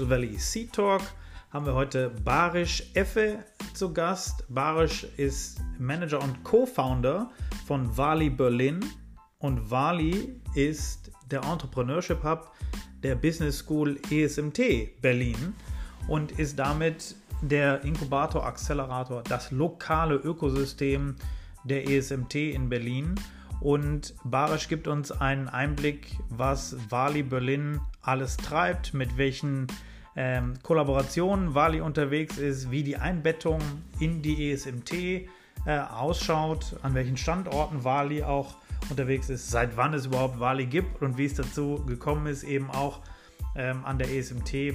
Digital Valley Sea Talk haben wir heute Barisch Effe zu Gast. Barisch ist Manager und Co-Founder von Wali Berlin und Wali ist der Entrepreneurship Hub der Business School ESMT Berlin und ist damit der Inkubator, Accelerator, das lokale Ökosystem der ESMT in Berlin. Und Barisch gibt uns einen Einblick, was Wali Berlin alles treibt, mit welchen ähm, Kollaborationen Wali unterwegs ist, wie die Einbettung in die ESMT äh, ausschaut, an welchen Standorten Wali auch unterwegs ist, seit wann es überhaupt Wali gibt und wie es dazu gekommen ist, eben auch ähm, an der ESMT äh,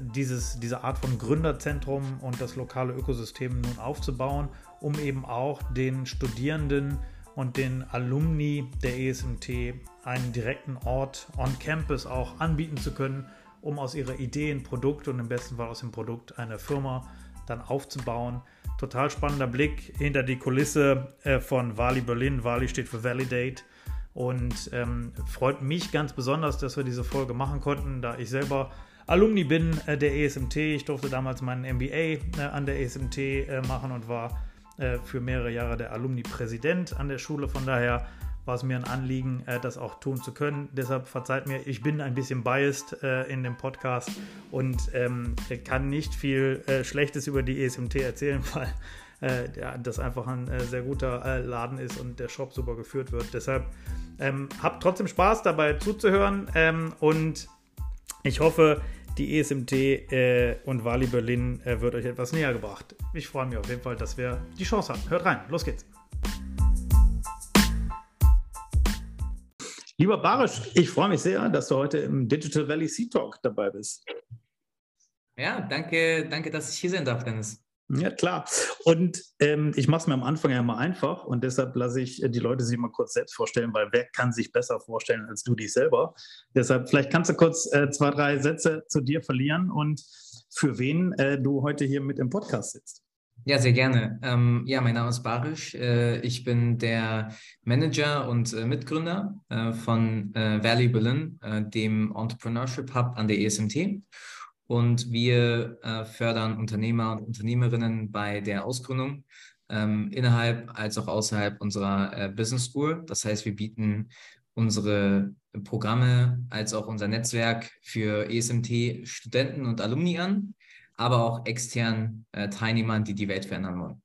dieses, diese Art von Gründerzentrum und das lokale Ökosystem nun aufzubauen, um eben auch den Studierenden und den Alumni der ESMT einen direkten Ort on Campus auch anbieten zu können, um aus ihrer Idee ein Produkt und im besten Fall aus dem Produkt eine Firma dann aufzubauen. Total spannender Blick hinter die Kulisse äh, von Wali Berlin. Wali steht für Validate und ähm, freut mich ganz besonders, dass wir diese Folge machen konnten, da ich selber Alumni bin äh, der ESMT. Ich durfte damals meinen MBA äh, an der ESMT äh, machen und war äh, für mehrere Jahre der Alumni-Präsident an der Schule. Von daher war es mir ein Anliegen, äh, das auch tun zu können. Deshalb verzeiht mir, ich bin ein bisschen biased äh, in dem Podcast und ähm, kann nicht viel Schlechtes über die ESMT erzählen, weil das einfach ein sehr guter Laden ist und der Shop super geführt wird. Deshalb ähm, habt trotzdem Spaß dabei zuzuhören ähm, und ich hoffe, die ESMT äh, und Wali Berlin äh, wird euch etwas näher gebracht. Ich freue mich auf jeden Fall, dass wir die Chance haben. Hört rein, los geht's. Lieber Barisch, ich freue mich sehr, dass du heute im Digital Valley Sea Talk dabei bist. Ja, danke, danke, dass ich hier sein darf, Dennis. Ja, klar. Und ähm, ich mache es mir am Anfang ja mal einfach und deshalb lasse ich äh, die Leute sich mal kurz selbst vorstellen, weil wer kann sich besser vorstellen als du dich selber? Deshalb, vielleicht kannst du kurz äh, zwei, drei Sätze zu dir verlieren und für wen äh, du heute hier mit im Podcast sitzt. Ja, sehr gerne. Ähm, ja, mein Name ist Barisch. Äh, ich bin der Manager und äh, Mitgründer äh, von Valley Berlin, dem Entrepreneurship Hub an der ESMT. Und wir äh, fördern Unternehmer und Unternehmerinnen bei der Ausgründung ähm, innerhalb als auch außerhalb unserer äh, Business School. Das heißt, wir bieten unsere Programme als auch unser Netzwerk für ESMT-Studenten und Alumni an, aber auch externen äh, Teilnehmern, die die Welt verändern wollen.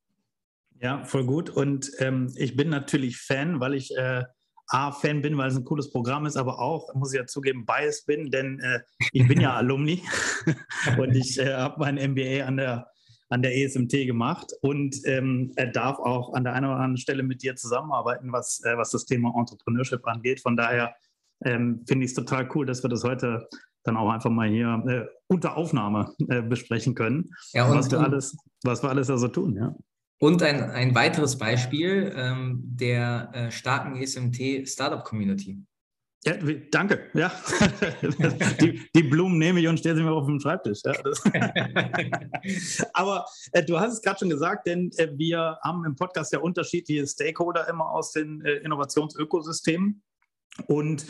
Ja, voll gut. Und ähm, ich bin natürlich Fan, weil ich äh, A-Fan bin, weil es ein cooles Programm ist, aber auch, muss ich ja zugeben, biased bin, denn äh, ich bin ja Alumni und ich äh, habe mein MBA an der, an der ESMT gemacht und ähm, er darf auch an der einen oder anderen Stelle mit dir zusammenarbeiten, was, äh, was das Thema Entrepreneurship angeht. Von daher ähm, finde ich es total cool, dass wir das heute dann auch einfach mal hier äh, unter Aufnahme äh, besprechen können, ja, was, wir alles, was wir alles also tun. Ja. Und ein, ein weiteres Beispiel ähm, der äh, starken ESMT Startup Community. Ja, danke. Ja. die, die, Blumen nehme ich und stelle sie mir auf den Schreibtisch. Ja, Aber äh, du hast es gerade schon gesagt, denn äh, wir haben im Podcast ja unterschiedliche Stakeholder immer aus den äh, Innovationsökosystemen und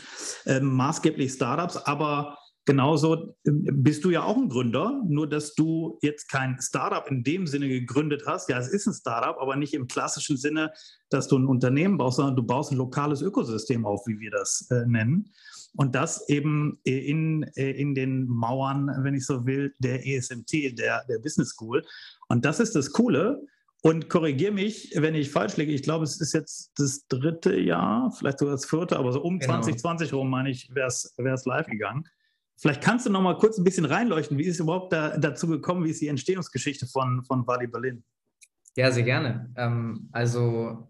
ähm, maßgeblich Startups. Aber Genauso ähm, bist du ja auch ein Gründer, nur dass du jetzt kein Startup in dem Sinne gegründet hast. Ja, es ist ein Startup, aber nicht im klassischen Sinne, dass du ein Unternehmen baust, sondern du baust ein lokales Ökosystem auf, wie wir das äh, nennen. Und das eben in, äh, in den Mauern, wenn ich so will, der ESMT, der, der Business School. Und das ist das Coole. Und korrigiere mich, wenn ich falsch liege. Ich glaube, es ist jetzt das dritte Jahr, vielleicht sogar das vierte, aber so um genau. 2020 rum, meine ich, wäre es live gegangen. Vielleicht kannst du noch mal kurz ein bisschen reinleuchten. Wie ist es überhaupt da, dazu gekommen? Wie ist die Entstehungsgeschichte von, von Wally Berlin? Ja, sehr gerne. Ähm, also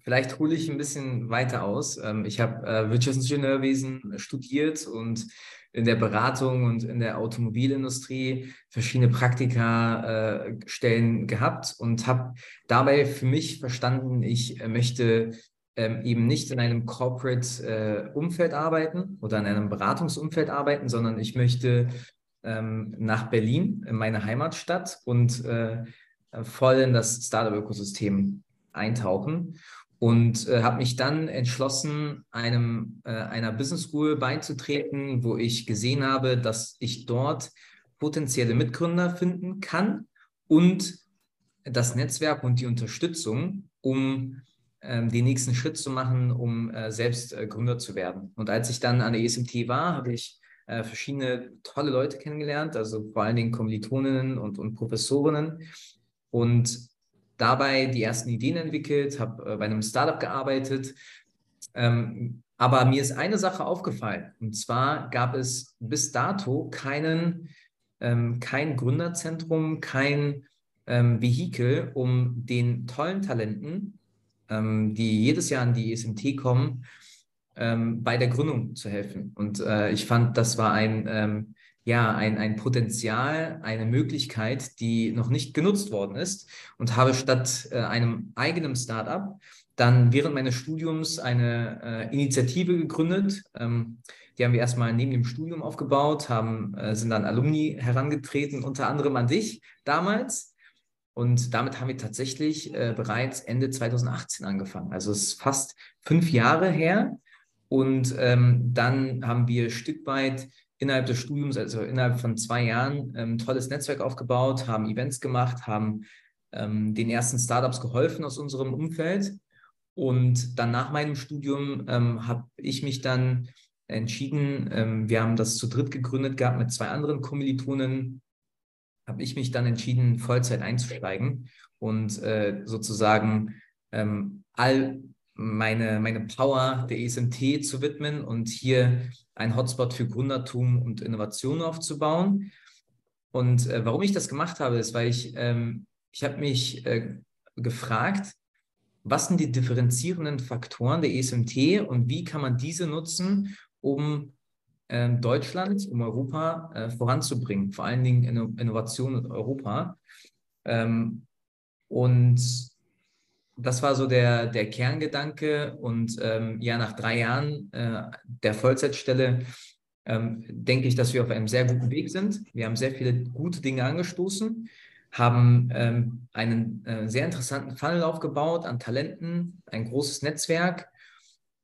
vielleicht hole ich ein bisschen weiter aus. Ähm, ich habe äh, Wirtschaftsingenieurwesen studiert und in der Beratung und in der Automobilindustrie verschiedene Praktika-Stellen äh, gehabt und habe dabei für mich verstanden, ich möchte ähm, eben nicht in einem Corporate-Umfeld äh, arbeiten oder in einem Beratungsumfeld arbeiten, sondern ich möchte ähm, nach Berlin, in meine Heimatstadt und äh, voll in das Startup-Ökosystem eintauchen und äh, habe mich dann entschlossen, einem, äh, einer Business School beizutreten, wo ich gesehen habe, dass ich dort potenzielle Mitgründer finden kann und das Netzwerk und die Unterstützung, um den nächsten Schritt zu machen, um äh, selbst äh, Gründer zu werden. Und als ich dann an der ESMT war, habe ich äh, verschiedene tolle Leute kennengelernt, also vor allen Dingen Kommilitoninnen und, und Professorinnen. Und dabei die ersten Ideen entwickelt, habe bei einem Startup gearbeitet. Ähm, aber mir ist eine Sache aufgefallen. Und zwar gab es bis dato keinen, ähm, kein Gründerzentrum, kein ähm, Vehikel, um den tollen Talenten, ähm, die jedes Jahr an die ESMT kommen, ähm, bei der Gründung zu helfen. Und äh, ich fand, das war ein ähm, ja, ein, ein Potenzial, eine Möglichkeit, die noch nicht genutzt worden ist und habe statt äh, einem eigenen Startup dann während meines Studiums eine äh, Initiative gegründet. Ähm, die haben wir erstmal neben dem Studium aufgebaut, haben, äh, sind dann Alumni herangetreten, unter anderem an dich damals. Und damit haben wir tatsächlich äh, bereits Ende 2018 angefangen. Also es ist fast fünf Jahre her. Und ähm, dann haben wir Stück weit innerhalb des Studiums, also innerhalb von zwei Jahren, ein ähm, tolles Netzwerk aufgebaut, haben Events gemacht, haben ähm, den ersten Startups geholfen aus unserem Umfeld. Und dann nach meinem Studium ähm, habe ich mich dann entschieden, ähm, wir haben das zu dritt gegründet gehabt mit zwei anderen Kommilitonen, habe ich mich dann entschieden, Vollzeit einzusteigen und äh, sozusagen ähm, all meine, meine Power der ESMT zu widmen und hier einen Hotspot für Gründertum und Innovation aufzubauen. Und äh, warum ich das gemacht habe, ist, weil ich, ähm, ich habe mich äh, gefragt, was sind die differenzierenden Faktoren der ESMT und wie kann man diese nutzen, um Deutschland, um Europa äh, voranzubringen, vor allen Dingen in Innovation in Europa. Ähm, und das war so der, der Kerngedanke. Und ähm, ja, nach drei Jahren äh, der Vollzeitstelle ähm, denke ich, dass wir auf einem sehr guten Weg sind. Wir haben sehr viele gute Dinge angestoßen, haben ähm, einen äh, sehr interessanten Funnel aufgebaut an Talenten, ein großes Netzwerk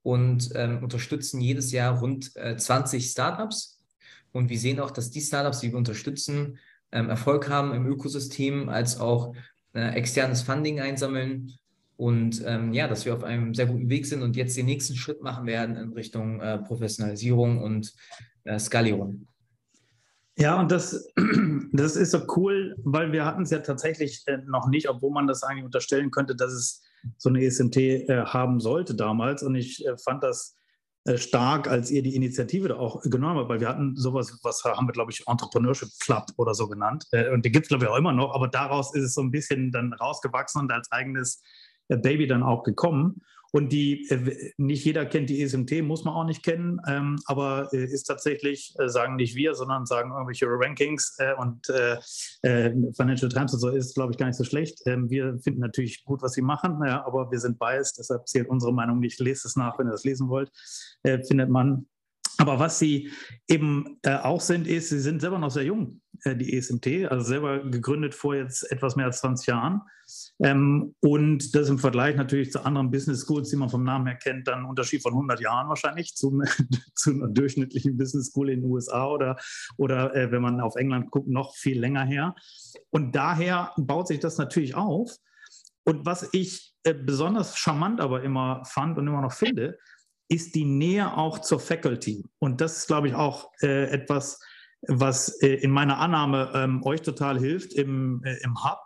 und ähm, unterstützen jedes Jahr rund äh, 20 Startups. Und wir sehen auch, dass die Startups, die wir unterstützen, ähm, Erfolg haben im Ökosystem, als auch äh, externes Funding einsammeln und ähm, ja, dass wir auf einem sehr guten Weg sind und jetzt den nächsten Schritt machen werden in Richtung äh, Professionalisierung und äh, Skalierung. Ja, und das, das ist so cool, weil wir hatten es ja tatsächlich äh, noch nicht, obwohl man das eigentlich unterstellen könnte, dass es so eine ESMT äh, haben sollte damals. Und ich äh, fand das äh, stark, als ihr die Initiative da auch genommen habt, weil wir hatten sowas, was haben wir, glaube ich, Entrepreneurship Club oder so genannt. Und die gibt es, glaube ich, auch immer noch, aber daraus ist es so ein bisschen dann rausgewachsen und als eigenes Baby dann auch gekommen. Und die, äh, nicht jeder kennt die ESMT, muss man auch nicht kennen, ähm, aber äh, ist tatsächlich, äh, sagen nicht wir, sondern sagen irgendwelche Rankings und Financial Times und so ist, glaube ich, gar nicht so schlecht. Ähm, wir finden natürlich gut, was sie machen, aber wir sind biased, deshalb zählt unsere Meinung nicht. Lest es nach, wenn ihr das lesen wollt. findet man aber was sie eben äh, auch sind, ist, sie sind selber noch sehr jung, äh, die ESMT, also selber gegründet vor jetzt etwas mehr als 20 Jahren. Ähm, und das im Vergleich natürlich zu anderen Business Schools, die man vom Namen her kennt, dann ein Unterschied von 100 Jahren wahrscheinlich zu, zu einer durchschnittlichen Business School in den USA oder, oder äh, wenn man auf England guckt, noch viel länger her. Und daher baut sich das natürlich auf. Und was ich äh, besonders charmant aber immer fand und immer noch finde, ist die Nähe auch zur Faculty. Und das ist, glaube ich, auch äh, etwas, was äh, in meiner Annahme ähm, euch total hilft im, äh, im Hub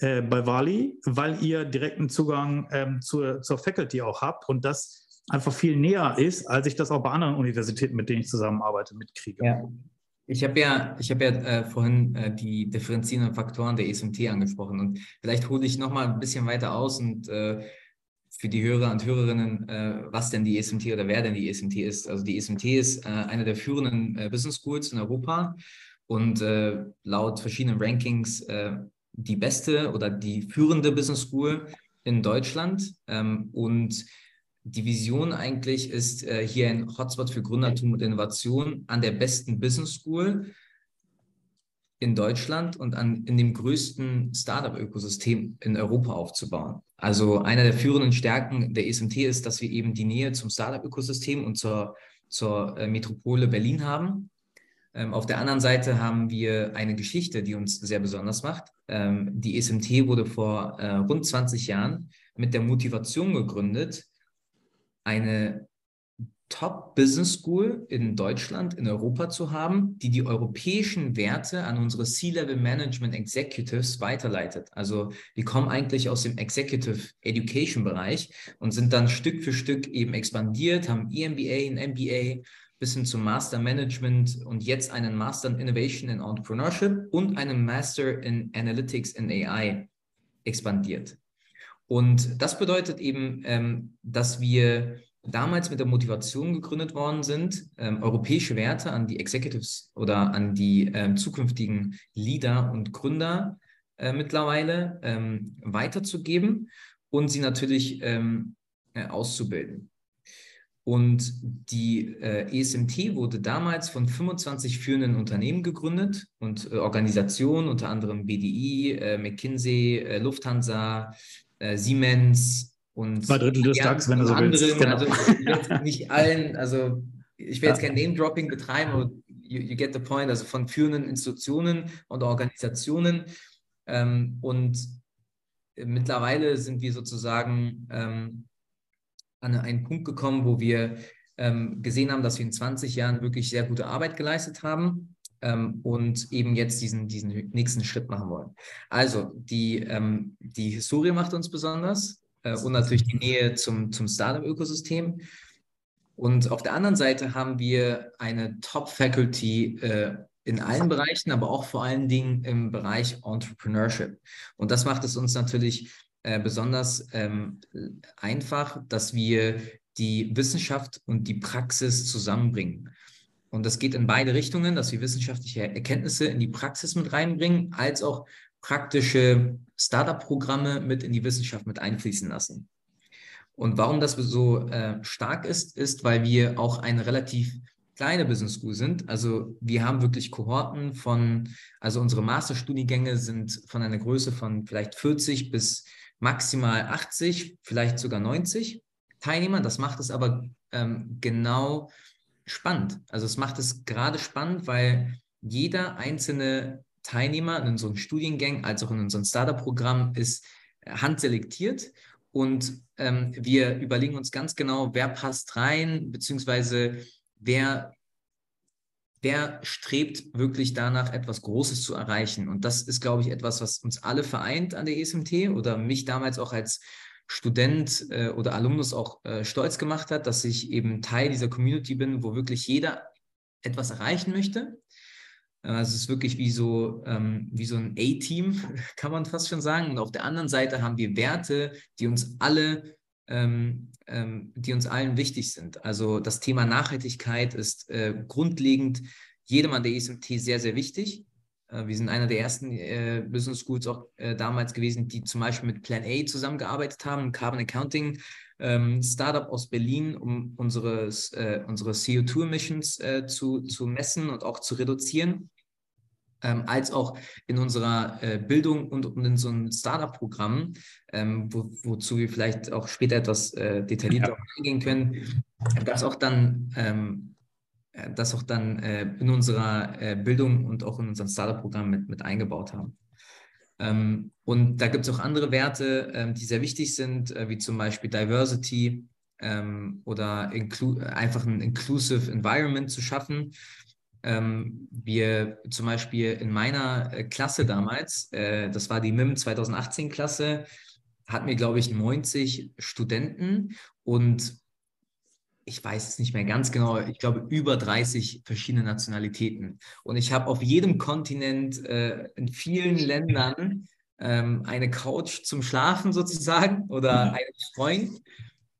äh, bei Wali, weil ihr direkten Zugang ähm, zur, zur Faculty auch habt und das einfach viel näher ist, als ich das auch bei anderen Universitäten, mit denen ich zusammenarbeite, mitkriege. Ja. Ich habe ja, ich hab ja äh, vorhin äh, die differenzierenden Faktoren der ESMT angesprochen und vielleicht hole ich nochmal ein bisschen weiter aus und äh, für die Hörer und Hörerinnen, äh, was denn die ESMT oder wer denn die ESMT ist. Also die ESMT ist äh, eine der führenden äh, Business Schools in Europa und laut verschiedenen Rankings die beste oder die führende Business School in Deutschland. Ähm, und die Vision eigentlich ist, äh, hier ein Hotspot für Gründertum und Innovation an der besten Business School in Deutschland und an, in dem größten Startup-Ökosystem in Europa aufzubauen. Also einer der führenden Stärken der SMT ist, dass wir eben die Nähe zum Startup-Ökosystem und zur, zur äh, Metropole Berlin haben. Ähm, auf der anderen Seite haben wir eine Geschichte, die uns sehr besonders macht. Ähm, die SMT wurde vor äh, rund 20 Jahren mit der Motivation gegründet, eine Top-Business School in Deutschland, in Europa zu haben, die die europäischen Werte an unsere C-Level Management Executives weiterleitet. Also die kommen eigentlich aus dem Executive Education Bereich und sind dann Stück für Stück eben expandiert, haben EMBA, ein MBA bis hin zum Master Management und jetzt einen Master in Innovation and Entrepreneurship und einen Master in Analytics and AI expandiert. Und das bedeutet eben, ähm, dass wir damals mit der Motivation gegründet worden sind, ähm, europäische Werte an die Executives oder an die ähm, zukünftigen Leader und Gründer äh, mittlerweile ähm, weiterzugeben und sie natürlich ähm, äh, auszubilden. Und die äh, ESMT wurde damals von 25 führenden Unternehmen gegründet und äh, Organisationen, unter anderem BDI, äh, McKinsey, äh, Lufthansa, Siemens und zwei Drittel des DAX, wenn du so willst. Genau. Also nicht allen, also ich will jetzt kein Name-Dropping betreiben, aber you, you, get the point, also von führenden Institutionen und Organisationen. Ähm, und mittlerweile sind wir sozusagen ähm, an einen Punkt gekommen, wo wir ähm, gesehen haben, dass wir in 20 Jahren wirklich sehr gute Arbeit geleistet haben ähm, und eben jetzt diesen, diesen nächsten Schritt machen wollen. Also die, ähm, die Historie macht uns besonders äh, und natürlich die Nähe zum, zum Startup-Ökosystem. Und auf der anderen Seite haben wir eine Top-Faculty äh, in allen Bereichen, aber auch vor allen Dingen im Bereich Entrepreneurship. Und das macht es uns natürlich äh, besonders ähm, einfach, dass wir die Wissenschaft und die Praxis zusammenbringen. Und das geht in beide Richtungen, dass wir wissenschaftliche Erkenntnisse in die Praxis mit reinbringen, als auch praktische Startup-Programme mit in die Wissenschaft mit einfließen lassen. Und warum das so äh, stark ist, ist, weil wir auch eine relativ kleine Business School sind. Also wir haben wirklich Kohorten von, also unsere Masterstudiengänge sind von einer Größe von vielleicht 40 bis maximal 80, vielleicht sogar 90 Teilnehmer. Das macht es aber ähm, genau spannend. Also es macht es gerade spannend, weil jeder einzelne Teilnehmer in unseren Studiengängen als auch in unserem Startup-Programm ist handselektiert und ähm, wir überlegen uns ganz genau, wer passt rein, beziehungsweise wer wer strebt wirklich danach, etwas Großes zu erreichen. Und das ist, glaube ich, etwas, was uns alle vereint an der ESMT oder mich damals auch als Student äh, oder Alumnus auch äh, stolz gemacht hat, dass ich eben Teil dieser Community bin, wo wirklich jeder etwas erreichen möchte. Also es ist wirklich wie so, ähm, wie so ein A-Team, kann man fast schon sagen. Und auf der anderen Seite haben wir Werte, die uns alle ähm, ähm, die uns allen wichtig sind. Also das Thema Nachhaltigkeit ist äh, grundlegend jedem an der ESMT sehr, sehr wichtig. Äh, wir sind einer der ersten äh, Business Schools auch äh, damals gewesen, die zum Beispiel mit Plan A zusammengearbeitet haben, Carbon Accounting ähm, Startup aus Berlin, um unsere, äh, unsere CO2-Emissions äh, zu, zu messen und auch zu reduzieren ähm, als auch in unserer äh, Bildung und, und, in so einem Startup-Programm, ähm, wo, wozu wir vielleicht auch später etwas detaillierter ja. eingehen können, das auch dann, ähm, äh, das auch dann äh, in unserer äh, Bildung und auch in unserem Startup-Programm mit, mit eingebaut haben. Ähm, und da gibt es auch andere Werte, ähm, die sehr wichtig sind, äh, wie zum Beispiel Diversity ähm, oder einfach ein inclusive Environment zu schaffen ähm, wir zum Beispiel in meiner äh, Klasse damals, äh, das war die MIM 2018 Klasse, hatten wir, glaube ich, 90 Studenten und ich weiß es nicht mehr ganz genau, ich glaube über 30 verschiedene Nationalitäten. Und ich habe auf jedem Kontinent, äh, in vielen Ländern, ähm, eine Couch zum Schlafen sozusagen oder mhm. einen Freund,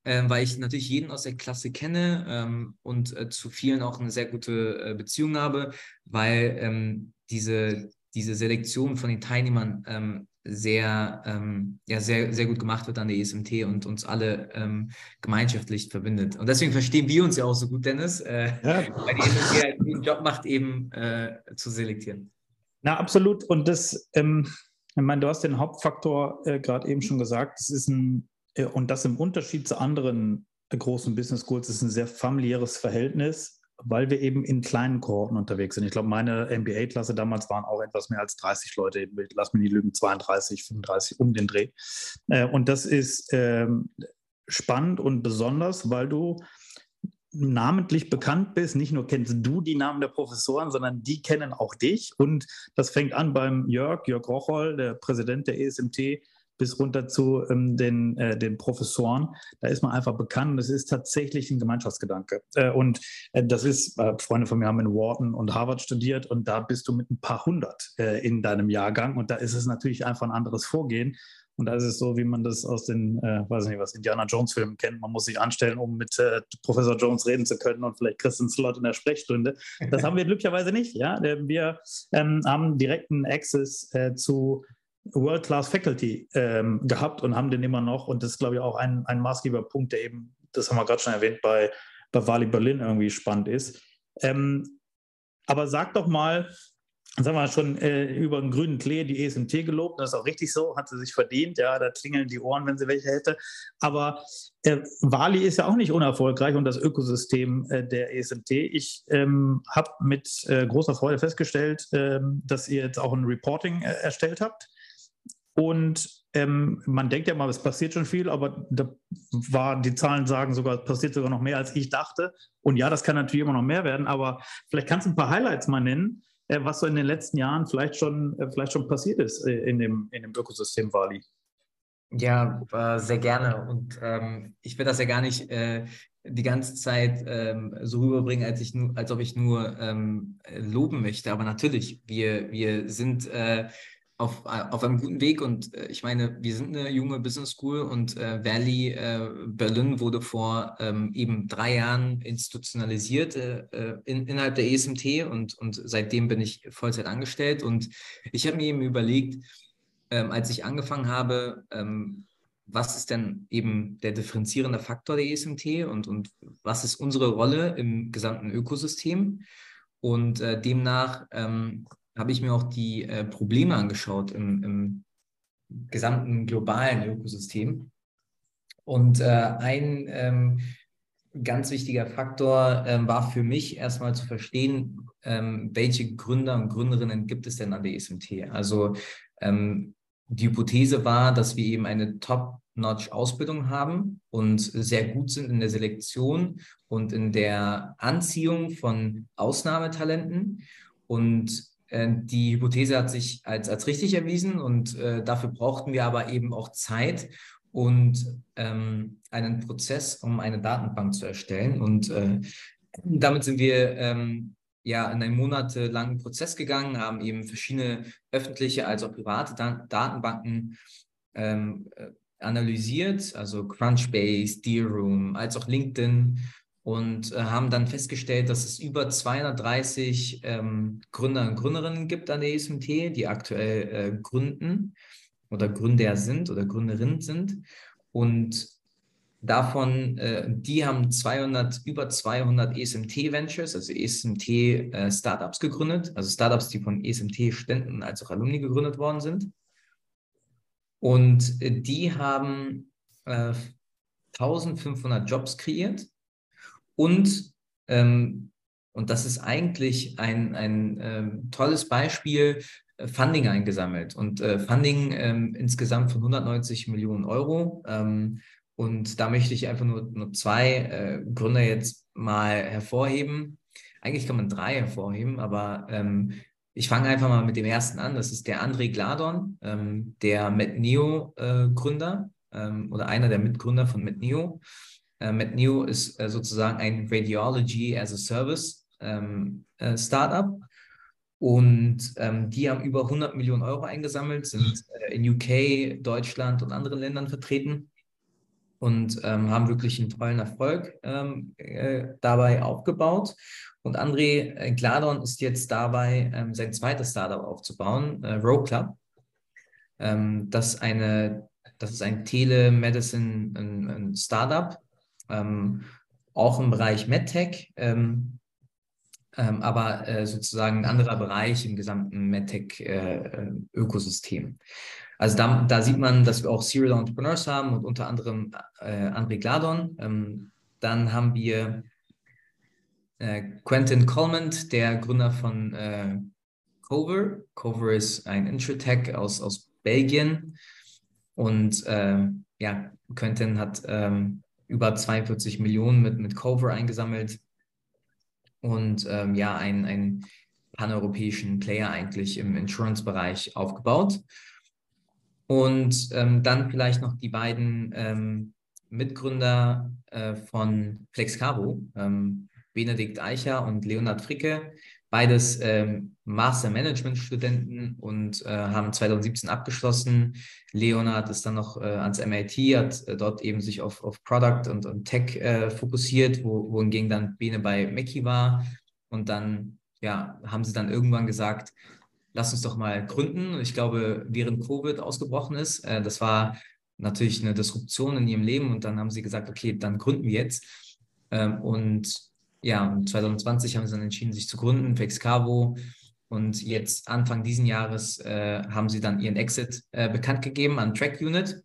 äh, weil ich natürlich jeden aus der Klasse kenne ähm, und äh, zu vielen auch eine sehr gute äh, Beziehung habe, weil ähm, diese, diese Selektion von den Teilnehmern ähm, sehr, ähm, ja, sehr, sehr gut gemacht wird an der ESMT und uns alle ähm, gemeinschaftlich verbindet. Und deswegen verstehen wir uns ja auch so gut, Dennis, äh, ja. weil die ESMT einen guten Job macht, eben äh, zu selektieren. Na, absolut. Und das, ähm, ich meine, du hast den Hauptfaktor äh, gerade eben schon gesagt, es ist ein, äh, und das im Unterschied zu anderen äh, großen Business Schools, ist ein sehr familiäres Verhältnis weil wir eben in kleinen Kohorten unterwegs sind. Ich glaube, meine MBA-Klasse damals waren auch etwas mehr als 30 Leute. Lass mich nicht lügen, 32, 35 um den Dreh. Äh, und das ist ähm, spannend und besonders, weil du namentlich bekannt bist. Nicht nur kennst du die Namen der Professoren, sondern die kennen auch dich. Und das fängt an beim Jörg, Jörg Rocholl, der Präsident der ESMT, bis runter zu ähm, den, äh, den Professoren. Da ist man einfach bekannt. Das ist tatsächlich ein Gemeinschaftsgedanke. Äh, und äh, das ist, äh, Freunde von mir haben in Wharton und Harvard studiert und da bist du mit ein paar hundert äh, in deinem Jahrgang. Und da ist es natürlich einfach ein anderes Vorgehen. Und da ist es so, wie man das aus den, äh, weiß nicht was, Indiana Jones Filmen kennt. Man muss sich anstellen, um mit äh, Professor Jones reden zu können und vielleicht kriegst du einen Slot in der Sprechstunde. Das haben wir glücklicherweise nicht. Ja, wir ähm, haben direkten Access äh, zu World-Class Faculty ähm, gehabt und haben den immer noch. Und das ist, glaube ich, auch ein, ein maßgeber Punkt, der eben, das haben wir gerade schon erwähnt, bei, bei Wali Berlin irgendwie spannend ist. Ähm, aber sag doch mal, sagen wir schon äh, über den grünen Klee die ESMT gelobt, das ist auch richtig so, hat sie sich verdient, ja, da klingeln die Ohren, wenn sie welche hätte. Aber äh, Wali ist ja auch nicht unerfolgreich und das Ökosystem äh, der ESMT. Ich ähm, habe mit äh, großer Freude festgestellt, ähm, dass ihr jetzt auch ein Reporting äh, erstellt habt und ähm, man denkt ja mal, es passiert schon viel, aber da war, die Zahlen sagen sogar, es passiert sogar noch mehr, als ich dachte. Und ja, das kann natürlich immer noch mehr werden, aber vielleicht kannst du ein paar Highlights mal nennen, äh, was so in den letzten Jahren vielleicht schon, äh, vielleicht schon passiert ist äh, in, dem, in dem Ökosystem Wali. Ja, äh, sehr gerne. Und ähm, ich will das ja gar nicht äh, die ganze Zeit ähm, so rüberbringen, als, ich nur, als ob ich nur ähm, loben möchte. Aber natürlich, wir, wir sind äh, auf, auf einem guten Weg und äh, ich meine, wir sind eine junge Business School und äh, Valley äh, Berlin wurde vor ähm, eben drei Jahren institutionalisiert äh, äh in, innerhalb der ESMT und, und seitdem bin ich Vollzeit angestellt und ich habe mir eben überlegt, ähm, als ich angefangen habe, ähm, was ist denn eben der differenzierende Faktor der ESMT und, und was ist unsere Rolle im gesamten Ökosystem? Und äh, demnach ähm, habe ich mir auch die äh, Probleme angeschaut im, im, gesamten globalen Ökosystem. Und äh, ein ähm, ganz wichtiger Faktor ähm, war für mich erstmal zu verstehen, ähm, welche Gründer und Gründerinnen gibt es denn an der ESMT. Also ähm, die Hypothese war, dass wir eben eine Top-Notch-Ausbildung haben und sehr gut sind in der Selektion und in der Anziehung von Ausnahmetalenten. Und äh, die Hypothese hat sich als, als richtig erwiesen und äh, dafür brauchten wir aber eben auch Zeit und ähm, einen Prozess, um eine Datenbank zu erstellen. Und äh, damit sind wir ähm, ja in einen monatelangen Prozess gegangen, haben eben verschiedene öffentliche als auch private Dan Datenbanken ähm, äh, analysiert, also Crunchbase, Deerroom, als auch LinkedIn und äh, haben dann festgestellt, dass es über 230 ähm, Gründer und Gründerinnen gibt an der ESMT, die aktuell äh, gründen oder Gründer sind oder Gründerinnen sind. Und davon, äh, die haben 200, über 200 ESMT Ventures, also ESMT äh, gegründet, also Startups, die von ESMT-Studenten als auch Alumni gegründet worden sind. Und äh, die haben 1500 äh, Jobs kreiert und, ähm, und das ist eigentlich ein, ein ähm, tolles Beispiel, äh, Funding eingesammelt. Und äh, Funding ähm, insgesamt von 190 Millionen Euro. Ähm, und da möchte ich einfach nur, nur zwei äh, Gründer jetzt mal hervorheben. Eigentlich kann man drei hervorheben, aber ähm, ich fange einfach mal mit dem ersten an. Das ist der André Gladon, ähm, der MedNeo-Gründer äh, ähm, oder einer der Mitgründer von MedNeo. Äh, MedNeo ist äh, sozusagen ein Radiology as a Service ähm, äh, Startup. Und ähm, die haben über 100 Millionen Euro eingesammelt, sind äh, in UK, Deutschland und anderen Ländern vertreten und ähm, haben wirklich einen tollen Erfolg ähm, äh, dabei aufgebaut. Und André äh, Gladon ist jetzt dabei, ähm, sein zweites Startup aufzubauen, äh, Row Club. Ähm, das, eine, das ist ein Telemedicine ein, ein Startup, ähm, auch im Bereich MedTech. Ähm, ähm, aber äh, sozusagen ein anderer Bereich im gesamten MedTech-Ökosystem. Äh, also da, da, sieht man, dass wir auch Serial Entrepreneurs haben und unter anderem äh, André Gladon. Ähm, dann haben wir äh, Quentin Coleman, der Gründer von äh, Cover. Cover ist ein Intratech aus, aus Belgien. Und äh, ja, Quentin hat ähm, über 42 Millionen mit, mit Cover eingesammelt und ähm, ja, einen, einen paneuropäischen Player eigentlich im Insurance-Bereich aufgebaut. Und ähm, dann vielleicht noch die beiden ähm, Mitgründer äh, von FlexCaro, ähm, Benedikt Eicher und Leonhard Fricke, beides ähm, Master Management Studenten und äh, haben 2017 abgeschlossen. Leonhard ist dann noch äh, ans MIT, hat äh, dort eben sich auf, auf Product und, und Tech äh, fokussiert, wo, wohingegen dann Bene bei Mackie war. Und dann ja, haben sie dann irgendwann gesagt, lass uns doch mal gründen. Ich glaube, während Covid ausgebrochen ist, äh, das war natürlich eine Disruption in ihrem Leben und dann haben sie gesagt, okay, dann gründen wir jetzt. Ähm, und ja, 2020 haben sie dann entschieden, sich zu gründen, Flexcavo. Und jetzt Anfang diesen Jahres äh, haben sie dann ihren Exit äh, bekannt gegeben an Track Unit.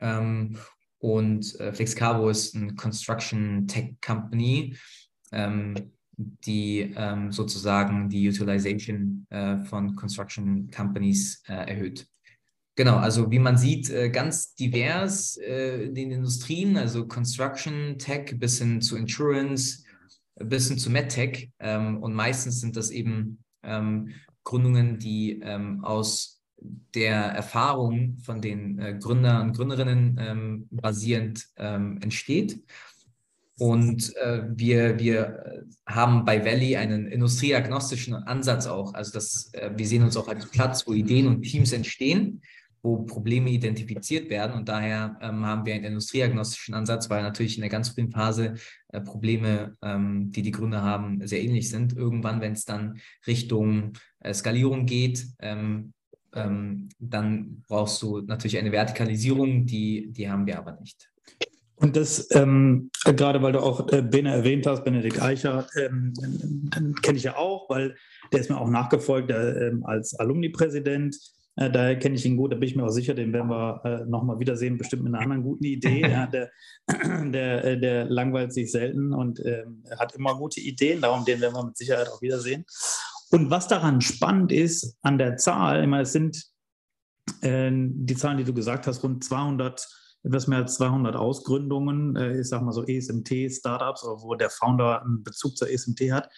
Ähm, und äh, Flexcavo ist ein Construction Tech Company, ähm, die ähm, sozusagen die Utilization äh, von Construction Companies äh, erhöht. Genau, also wie man sieht, äh, ganz divers in den Industrien, also Construction, Tech bis hin zu Insurance, bis hin zu MedTech. Ähm, und meistens sind das eben ähm, Gründungen, die ähm, aus der Erfahrung von den äh, Gründern und Gründerinnen ähm, basierend ähm, entsteht. Und äh, wir, wir haben bei Valley einen industrieagnostischen Ansatz auch. Also das, äh, wir sehen uns auch als Platz, wo Ideen und Teams entstehen wo Probleme identifiziert werden. Und daher ähm, haben wir einen industrieagnostischen Ansatz, weil natürlich in der ganz frühen Phase äh, Probleme, ähm, die die Gründer haben, sehr ähnlich sind. Irgendwann, wenn es dann Richtung äh, Skalierung geht, ähm, ähm dann brauchst du natürlich eine Vertikalisierung, die, die haben wir aber nicht. Und das, ähm, gerade weil du auch äh, Bene erwähnt hast, Benedikt Eicher, ähm, kenne ich ja auch, weil der ist mir auch nachgefolgt äh, als Alumni-Präsident äh, daher kenne ich ihn gut, da bin ich mir auch sicher, den werden wir äh, nochmal wiedersehen, bestimmt mit einer anderen guten Idee. ja, der, der, äh, der, langweilt sich selten und äh, hat immer gute Ideen, darum den werden wir mit Sicherheit auch wiedersehen. Und was daran spannend ist an der Zahl, immer es sind äh, die Zahlen, die du gesagt hast, rund 200, etwas mehr als 200 Ausgründungen, äh, ich sag mal so ESMT-Startups, wo der Founder einen Bezug zur ESMT hat,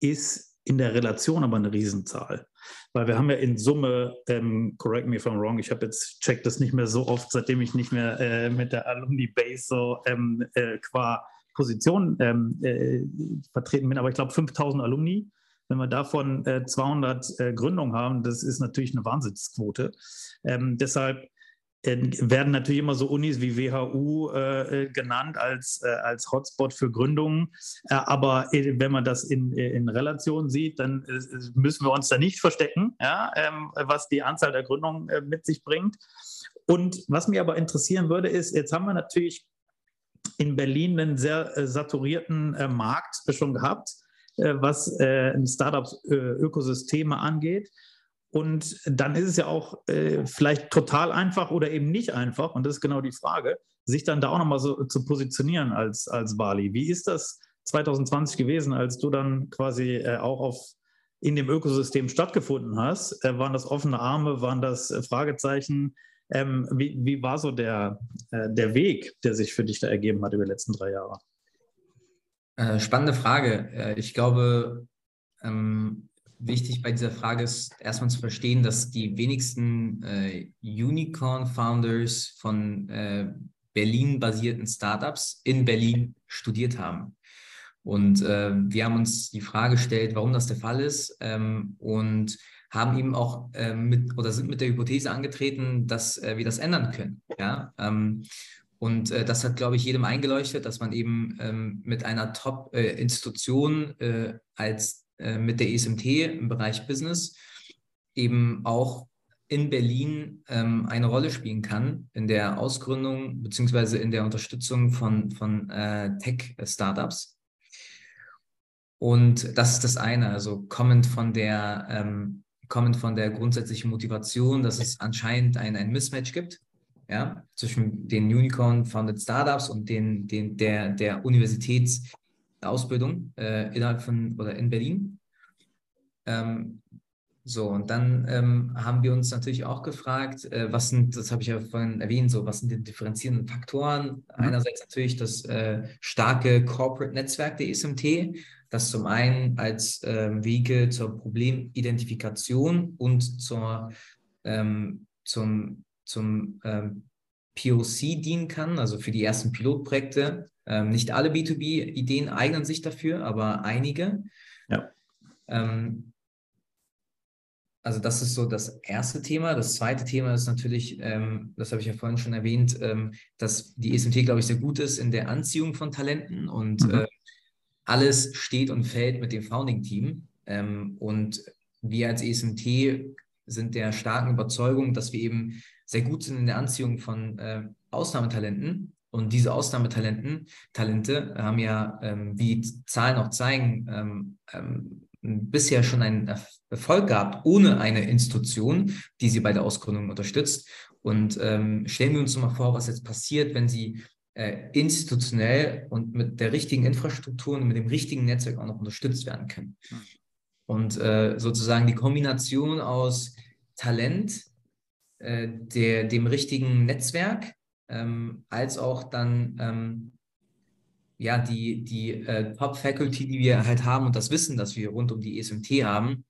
ist in der Relation aber eine Riesenzahl. Weil wir haben ja in Summe, ähm, correct me if I'm wrong, ich habe jetzt checkt das nicht mehr so oft, seitdem ich nicht mehr äh, mit der Alumni Base so ähm, äh, qua Position ähm, äh, vertreten bin, aber ich glaube 5000 Alumni. Wenn wir davon 200 äh, Gründungen haben, das ist natürlich eine Wahnsinnsquote. Ähm, deshalb werden natürlich immer so Unis wie WHU äh, genannt als, äh, als Hotspot für Gründungen. Äh, aber wenn man das in, in Relation sieht, dann äh, müssen wir uns da nicht verstecken, ja, ähm, was die Anzahl der Gründungen äh, mit sich bringt. Und was mich aber interessieren würde, ist, jetzt haben wir natürlich in Berlin einen sehr äh, saturierten Markt schon gehabt, was Startups-Ökosysteme angeht. Und dann ist es ja auch äh, vielleicht total einfach oder eben nicht einfach, und das ist genau die Frage, sich dann da auch nochmal so zu positionieren als, als Bali. Wie ist das 2020 gewesen, als du dann quasi äh, auch auf, in dem Ökosystem stattgefunden hast? Äh, waren das offene Arme, waren das äh, Fragezeichen? Ähm, wie, wie war so der, äh, der Weg, der sich für dich da ergeben hat über die letzten drei Jahre? Äh, spannende Frage. Ich glaube, ähm, wichtig bei dieser Frage ist erstmal zu verstehen, dass die wenigsten äh, Unicorn-Founders von äh, Berlin-basierten Startups in Berlin studiert haben. Und äh, wir haben uns die Frage gestellt, warum das der Fall ist ähm, und haben eben auch äh, mit oder sind mit der Hypothese angetreten, dass äh, wir das ändern können. Ja? Ähm, und äh, das hat, glaube ich, jedem eingeleuchtet, dass man eben ähm, mit einer Top-Institution äh, als äh, mit der ESMT im Bereich Business eben auch in Berlin ähm, eine Rolle spielen kann in der Ausgründung beziehungsweise in der Unterstützung von, von äh, Tech-Startups. Und das ist das eine, also kommend von der, ähm, kommend von der grundsätzlichen Motivation, dass es anscheinend ein, ein Mismatch gibt ja, zwischen den Unicorn-Founded Startups und den, den, der, der Universitätsausbildung äh, innerhalb von oder in Berlin. Ähm, so, und dann ähm, haben wir uns natürlich auch gefragt, äh, was sind, das habe ich ja vorhin erwähnt, so, was sind die differenzierenden Faktoren? Mhm. Einerseits natürlich das äh, starke Corporate-Netzwerk der ESMT, das zum einen als ähm, Wege zur Problemidentifikation und zur, ähm, zum, zum ähm, POC dienen kann, also für die ersten Pilotprojekte. Ähm, nicht alle B2B-Ideen eignen sich dafür, aber einige. Ja. Ähm, also das ist so das erste Thema. Das zweite Thema ist natürlich, ähm, das habe ich ja vorhin schon erwähnt, ähm, dass die ESMT, glaube ich, sehr gut ist in der Anziehung von Talenten und mhm. äh, alles steht und fällt mit dem Founding-Team. Ähm, und wir als ESMT sind der starken Überzeugung, dass wir eben sehr gut sind in der Anziehung von äh, Ausnahmetalenten. Und diese Ausnahmetalenten, Talente haben ja, ähm, wie Zahlen auch zeigen, ähm, ähm bisher schon einen Erfolg gehabt, ohne eine Institution, die sie bei der Ausgründung unterstützt. Und ähm, stellen wir uns mal vor, was jetzt passiert, wenn sie äh, institutionell und mit der richtigen Infrastruktur und mit dem richtigen Netzwerk auch noch unterstützt werden können. Und äh, sozusagen die Kombination aus Talent, äh, der, dem richtigen Netzwerk, ähm, als auch dann ähm, ja, die, die äh, Top-Faculty, die wir halt haben und das Wissen, das wir rund um die ESMT haben,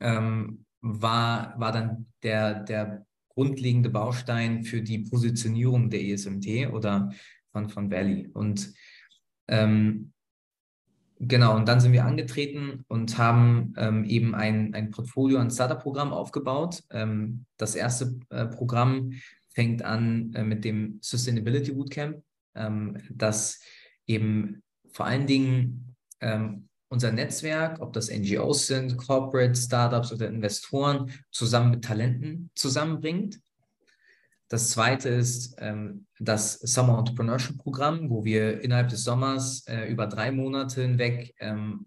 ähm, war, war dann der, der grundlegende Baustein für die Positionierung der ESMT oder von, von Valley. Und ähm, genau, und dann sind wir angetreten und haben ähm, eben ein, ein Portfolio, ein Startup-Programm aufgebaut. Ähm, das erste äh, Programm fängt an äh, mit dem Sustainability Bootcamp ähm, dass eben vor allen Dingen ähm, unser Netzwerk, ob das NGOs sind, Corporate, Startups oder Investoren, zusammen mit Talenten zusammenbringt. Das zweite ist ähm, das Summer Entrepreneurship Programm, wo wir innerhalb des Sommers äh, über drei Monate hinweg ähm,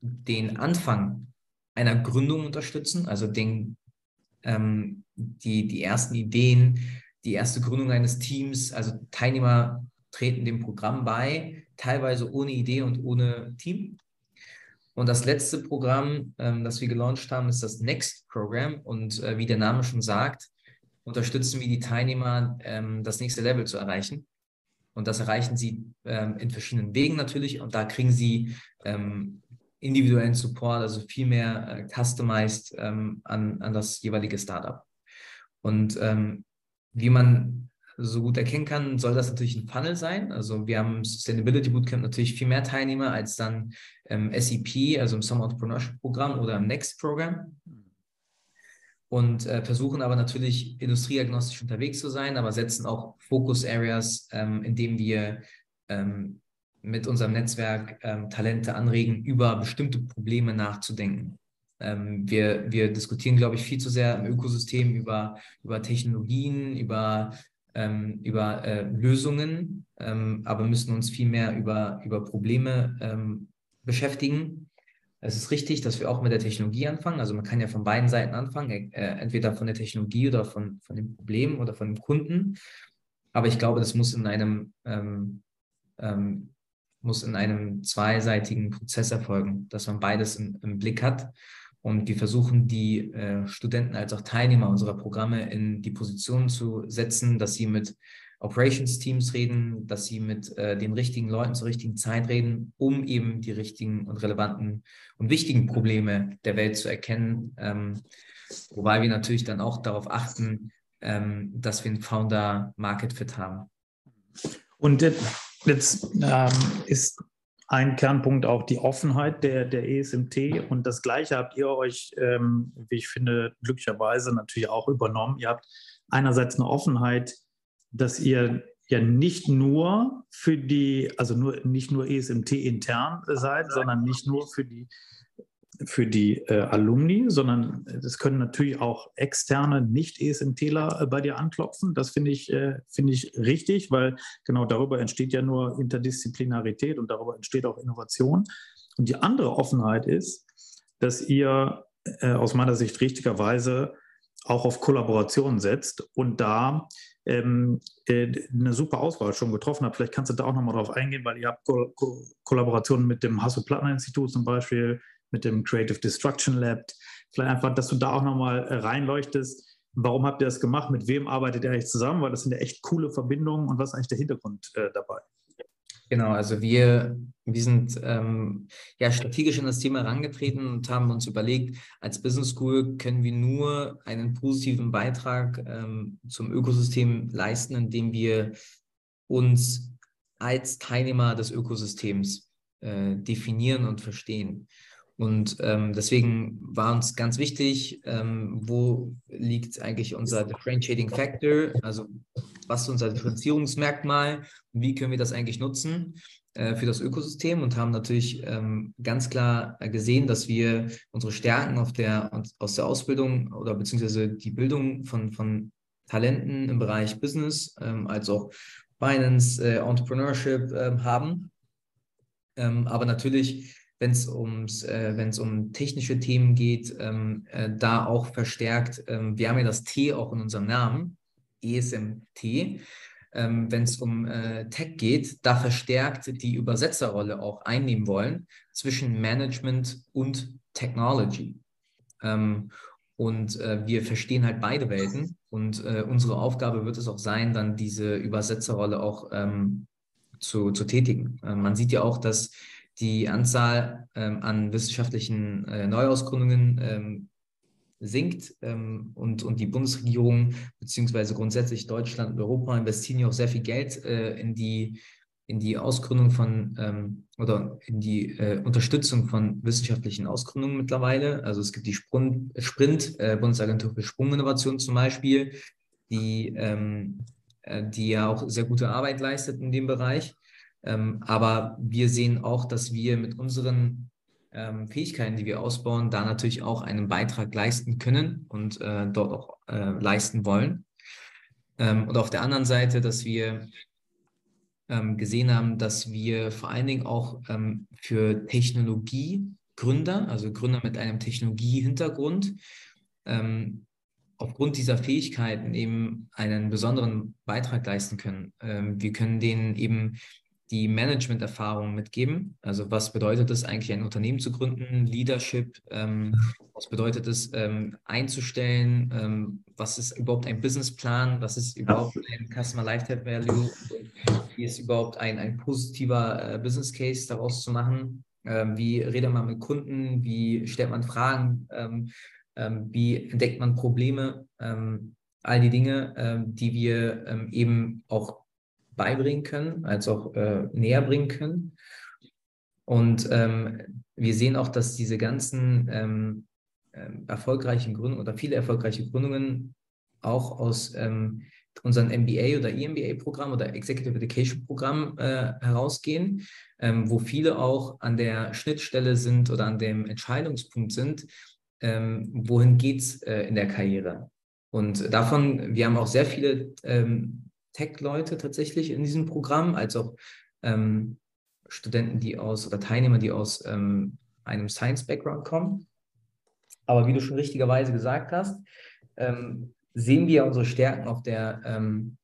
den Anfang einer Gründung unterstützen, also den, ähm, die, die ersten Ideen, die erste Gründung eines Teams, also Teilnehmer treten dem Programm bei, teilweise ohne Idee und ohne Team. Und das letzte Programm, ähm, das wir gelauncht haben, ist das Next Program. Und äh, wie der Name schon sagt, unterstützen wir die Teilnehmer, ähm, das nächste Level zu erreichen. Und das erreichen sie ähm, in verschiedenen Wegen natürlich. Und da kriegen sie ähm, individuellen Support, also viel mehr äh, customized ähm, an, an das jeweilige Startup. Und ähm, wie man so gut erkennen kann, soll das natürlich ein Funnel sein. Also wir haben im Sustainability Bootcamp natürlich viel mehr Teilnehmer als dann im SEP, also im Summer Entrepreneurship Programm oder im Next Program. Und äh, versuchen aber natürlich industrieagnostisch unterwegs zu sein, aber setzen auch Focus Areas, ähm, indem wir ähm, mit unserem Netzwerk ähm, Talente anregen, über bestimmte Probleme nachzudenken. Ähm, wir, wir diskutieren, glaube ich, viel zu sehr im Ökosystem über, über Technologien, über ähm, über äh, Lösungen, ähm, aber müssen uns viel mehr über, über Probleme beschäftigen. Es ist richtig, dass wir auch mit der Technologie anfangen. Also man kann ja von beiden Seiten anfangen, äh, entweder von der Technologie oder von, von dem Problem oder von dem Kunden. Aber ich glaube, das muss in einem, ähm, ähm, muss in einem zweiseitigen Prozess erfolgen, dass man beides im, im Blick hat. Und wir versuchen, die äh, Studenten als auch Teilnehmer unserer Programme in die Position zu setzen, dass sie mit Operations-Teams reden, dass sie mit äh, den richtigen Leuten zur richtigen Zeit reden, um eben die richtigen und relevanten und wichtigen Probleme der Welt zu erkennen. Ähm, wobei wir natürlich dann auch darauf achten, ähm, dass wir einen Founder-Market-Fit haben. Und jetzt ähm, ist ein Kernpunkt auch die Offenheit der, der ESMT und das Gleiche habt ihr euch, ähm, wie ich finde, glücklicherweise natürlich auch übernommen. Ihr habt einerseits eine Offenheit, dass ihr ja nicht nur für die, also nur, nicht nur ESMT intern seid, sondern nicht nur für die für die äh, Alumni, sondern es können natürlich auch externe Nicht-ESMTler äh, bei dir anklopfen. Das finde ich, äh, find ich richtig, weil genau darüber entsteht ja nur Interdisziplinarität und darüber entsteht auch Innovation. Und die andere Offenheit ist, dass ihr äh, aus meiner Sicht richtigerweise auch auf Kollaboration setzt und da ähm, äh, eine super Auswahl schon getroffen habt. Vielleicht kannst du da auch nochmal drauf eingehen, weil ihr habt Ko Ko Kollaborationen mit dem Hasso-Plattner-Institut zum Beispiel, mit dem Creative Destruction Lab. Vielleicht einfach, dass du da auch nochmal äh, reinleuchtest. Warum habt ihr das gemacht? Mit wem arbeitet ihr eigentlich zusammen? Weil das sind ja echt coole Verbindungen. Und was ist eigentlich der Hintergrund äh, dabei? Genau, also wir, wir sind ähm, ja strategisch in das Thema herangetreten und haben uns überlegt, als Business School können wir nur einen positiven Beitrag ähm, zum Ökosystem leisten, indem wir uns als Teilnehmer des Ökosystems äh, definieren und verstehen. Und ähm, deswegen war uns ganz wichtig, ähm, wo liegt eigentlich unser Differentiating Factor, also was ist unser Differenzierungsmerkmal? Und wie können wir das eigentlich nutzen äh, für das Ökosystem? Und haben natürlich ähm, ganz klar gesehen, dass wir unsere Stärken auf der, aus der Ausbildung oder beziehungsweise die Bildung von, von Talenten im Bereich Business ähm, als auch Finance, äh, Entrepreneurship äh, haben. Ähm, aber natürlich wenn es ums, äh, wenn es um technische Themen geht, ähm, äh, da auch verstärkt. Ähm, wir haben ja das T auch in unserem Namen, ESMT. Ähm, wenn es um äh, Tech geht, da verstärkt die Übersetzerrolle auch einnehmen wollen zwischen Management und Technology. Ähm, und äh, wir verstehen halt beide Welten. Und äh, unsere Aufgabe wird es auch sein, dann diese Übersetzerrolle auch ähm, zu, zu tätigen. Äh, man sieht ja auch, dass die Anzahl ähm, an wissenschaftlichen äh, Neuausgründungen ähm, sinkt ähm, und, und die Bundesregierung beziehungsweise grundsätzlich Deutschland und Europa investieren ja auch sehr viel Geld äh, in die in die Ausgründung von ähm, oder in die äh, Unterstützung von wissenschaftlichen Ausgründungen mittlerweile. Also es gibt die Sprung, Sprint, äh, Bundesagentur für Sprunginnovation zum Beispiel, die, ähm, äh, die ja auch sehr gute Arbeit leistet in dem Bereich. Ähm, aber wir sehen auch, dass wir mit unseren ähm, Fähigkeiten, die wir ausbauen, da natürlich auch einen Beitrag leisten können und äh, dort auch äh, leisten wollen. Ähm, und auf der anderen Seite, dass wir ähm, gesehen haben, dass wir vor allen Dingen auch ähm, für Technologiegründer, also Gründer mit einem Technologiehintergrund, ähm, aufgrund dieser Fähigkeiten eben einen besonderen Beitrag leisten können. wir können denen eben die Management-Erfahrung mitgeben. Also was bedeutet es eigentlich, ein Unternehmen zu gründen, Leadership, ähm, was bedeutet es ähm, einzustellen, ähm, was ist überhaupt ein Businessplan, was ist überhaupt ein Customer Lifetime Value, wie ist überhaupt ein, ein positiver äh, Business Case daraus zu machen, ähm, wie redet man mit Kunden, wie stellt man Fragen, ähm, ähm, wie entdeckt man Probleme, all die Dinge, die wir eben auch beibringen können, als auch äh, näher bringen können. Und ähm, wir sehen auch, dass diese ganzen ähm, äh, erfolgreichen Gründungen oder viele erfolgreiche Gründungen auch aus ähm, unseren MBA oder EMBA-Programm oder Executive Education-Programm äh, herausgehen, ähm, wo viele auch an der Schnittstelle sind oder an dem Entscheidungspunkt sind, ähm, wohin geht es äh, in der Karriere. Und davon, wir haben auch sehr viele ähm, Tech-Leute tatsächlich in diesem Programm, als auch ähm, Studenten, die aus oder Teilnehmer, die aus ähm, einem Science-Background kommen. Aber wie du schon richtigerweise gesagt hast, ähm, sehen wir unsere Stärken auf der ähm,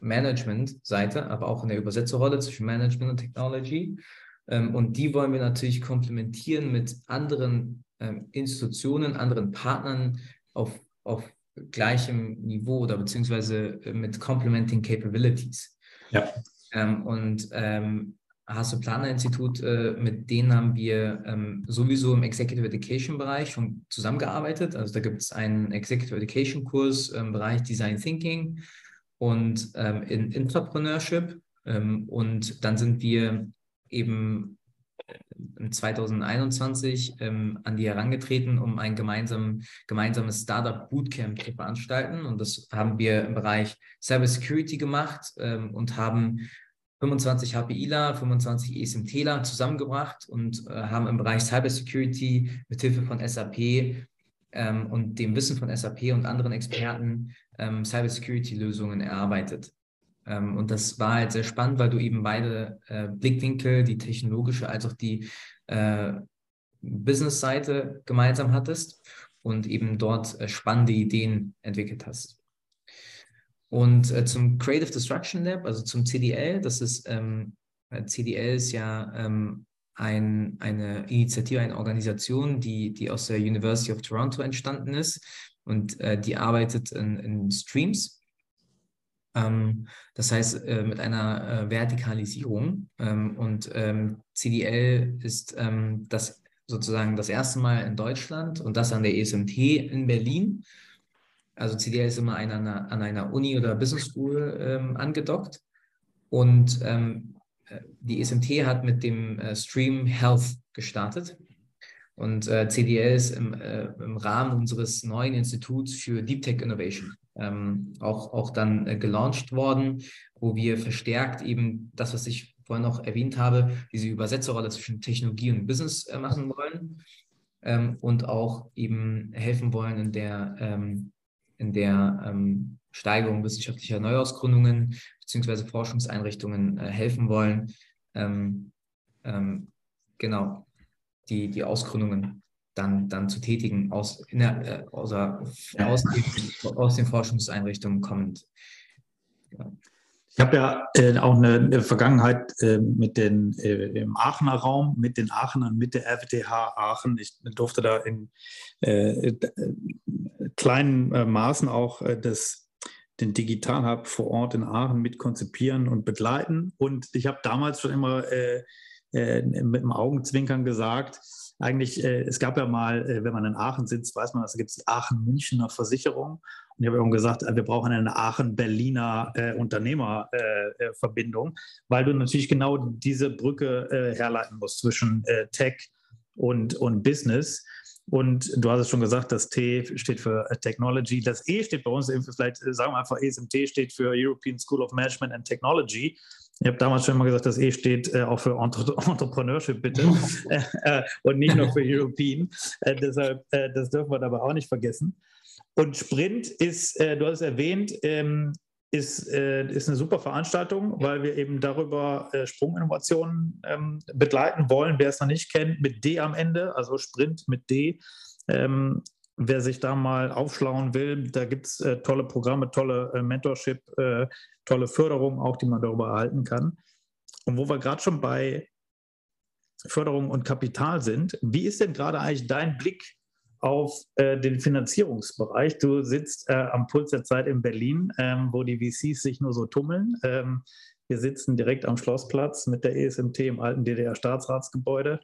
Management-Seite, aber auch in der Übersetzerrolle zwischen Management und Technology. Ähm, und die wollen wir natürlich komplementieren mit anderen ähm, Institutionen, anderen Partnern auf, auf gleichem Niveau oder beziehungsweise äh, mit Complementing Capabilities. Ja. Ähm, und ähm, Hasso Planer Institut, äh, mit denen haben wir ähm, sowieso im Executive Education Bereich schon zusammengearbeitet. Also da gibt es einen Executive Education Kurs im Bereich Design Thinking und ähm, in Entrepreneurship. Ähm, und dann sind wir eben 2021 ähm, an die herangetreten, um ein gemeinsam, gemeinsames Startup Bootcamp zu veranstalten. Und das haben wir im Bereich Cybersecurity gemacht ähm, und haben 25 HPIler, 25 ESMTler zusammengebracht und äh, haben im Bereich Cybersecurity mit Hilfe von SAP ähm, und dem Wissen von SAP und anderen Experten ähm, Cybersecurity-Lösungen erarbeitet. Ähm, und das war halt sehr spannend, weil du eben beide äh, Blickwinkel, die technologische als auch die äh, Business-Seite gemeinsam hattest und eben dort äh, spannende Ideen entwickelt hast. Und äh, zum Creative Destruction Lab, also zum CDL, das ist, ähm, äh, CDL ist ja ähm, ein, eine Initiative, eine Organisation, die, die aus der University of Toronto entstanden ist und äh, die arbeitet in, in Streams das heißt, äh, mit einer äh, Vertikalisierung. Ähm, und ähm, CDL ist ähm, das sozusagen das erste Mal in Deutschland und das an der ESMT in Berlin. Also CDL ist immer an einer, an einer Uni oder Business School ähm, angedockt. Und ähm, äh, die ESMT hat mit dem Stream Health gestartet. Und CDL ist im, im Rahmen unseres neuen Instituts für Deep Tech Innovation ähm, auch, auch dann äh, gelauncht worden, wo wir verstärkt eben das, was ich vorhin noch erwähnt habe, diese Übersetzerrolle zwischen Technologie und Business äh, machen wollen ähm, und auch eben helfen wollen in der, ähm, in der ähm, Steigerung wissenschaftlicher Neuausgründungen bzw. Forschungseinrichtungen äh, helfen wollen. Ähm, ähm, genau, die, die Ausgründungen dann, dann zu tätigen, aus, der, äh, aus, aus, den, aus den Forschungseinrichtungen kommend. Ja. Ich habe ja äh, auch eine, eine Vergangenheit äh, mit den, äh, im Aachener Raum, mit den Aachenern, mit der RWTH Aachen. Ich durfte da in äh, äh, kleinen Maßen auch das, den Digital Hub vor Ort in Aachen mit konzipieren und begleiten. Und ich habe damals schon immer mit dem Augenzwinkern gesagt, eigentlich, äh, es gab ja mal, äh, wenn man in Aachen sitzt, weiß man, da gibt es die Aachen-Münchner Versicherung. Und ich habe irgendwann gesagt, äh, wir brauchen eine Aachen-Berliner äh, Unternehmerverbindung, äh, weil du natürlich genau diese Brücke äh, herleiten musst zwischen Tech und, und Business. Und du hast es schon gesagt, das T steht für Technology. Das E steht bei uns, vielleicht sagen wir einfach ESMT steht für European School of Management and Technology. Ich habe damals schon immer gesagt, das E steht äh, auch für Entre Entrepreneurship, bitte, äh, äh, und nicht nur für European. Äh, deshalb, äh, das dürfen wir dabei auch nicht vergessen. Und Sprint ist, du hast es erwähnt, ähm, ist, ist eine super Veranstaltung, weil wir eben darüber Sprunginnovationen ähm, begleiten wollen. Wer es noch nicht kennt, mit D am Ende, also Sprint mit D. Ähm, wer sich da mal aufschlauen will, da gibt es äh, tolle Programme, tolle äh, Mentorship, äh, tolle Förderung auch, die man darüber erhalten kann. Und wo wir gerade schon bei Förderung und Kapital sind, wie ist denn gerade eigentlich dein Blick auf äh, den Finanzierungsbereich? Du sitzt äh, am Puls der Zeit in Berlin, ähm, wo die VCs sich nur so tummeln. Ähm, wir sitzen direkt am Schlossplatz mit der ESMT im alten DDR-Staatsratsgebäude.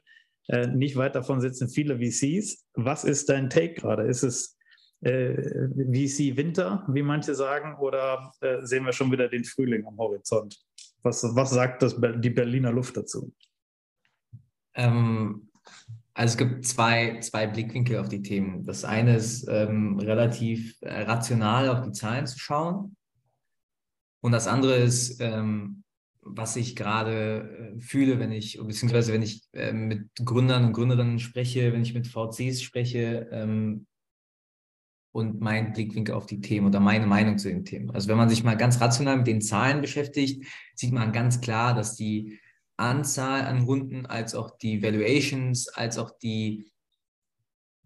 Äh, nicht weit davon sitzen viele VCs. Was ist dein Take gerade? Ist es äh, VC Winter, wie manche sagen, oder äh, sehen wir schon wieder den Frühling am Horizont? Was, was sagt das, die Berliner Luft dazu? Ähm, also es gibt zwei, zwei Blickwinkel auf die Themen. Das eine ist ähm, relativ äh, rational auf die Zahlen zu schauen. Und das andere ist, ähm, was ich gerade äh, fühle, wenn ich, beziehungsweise wenn ich äh, mit Gründern und Gründerinnen spreche, wenn ich mit VCs spreche, ähm, und mein Blickwinkel auf die Themen oder meine Meinung zu den Themen. Also wenn man sich mal ganz rational mit den Zahlen beschäftigt, sieht man ganz klar, dass die Anzahl an Runden als auch die Valuations, als auch die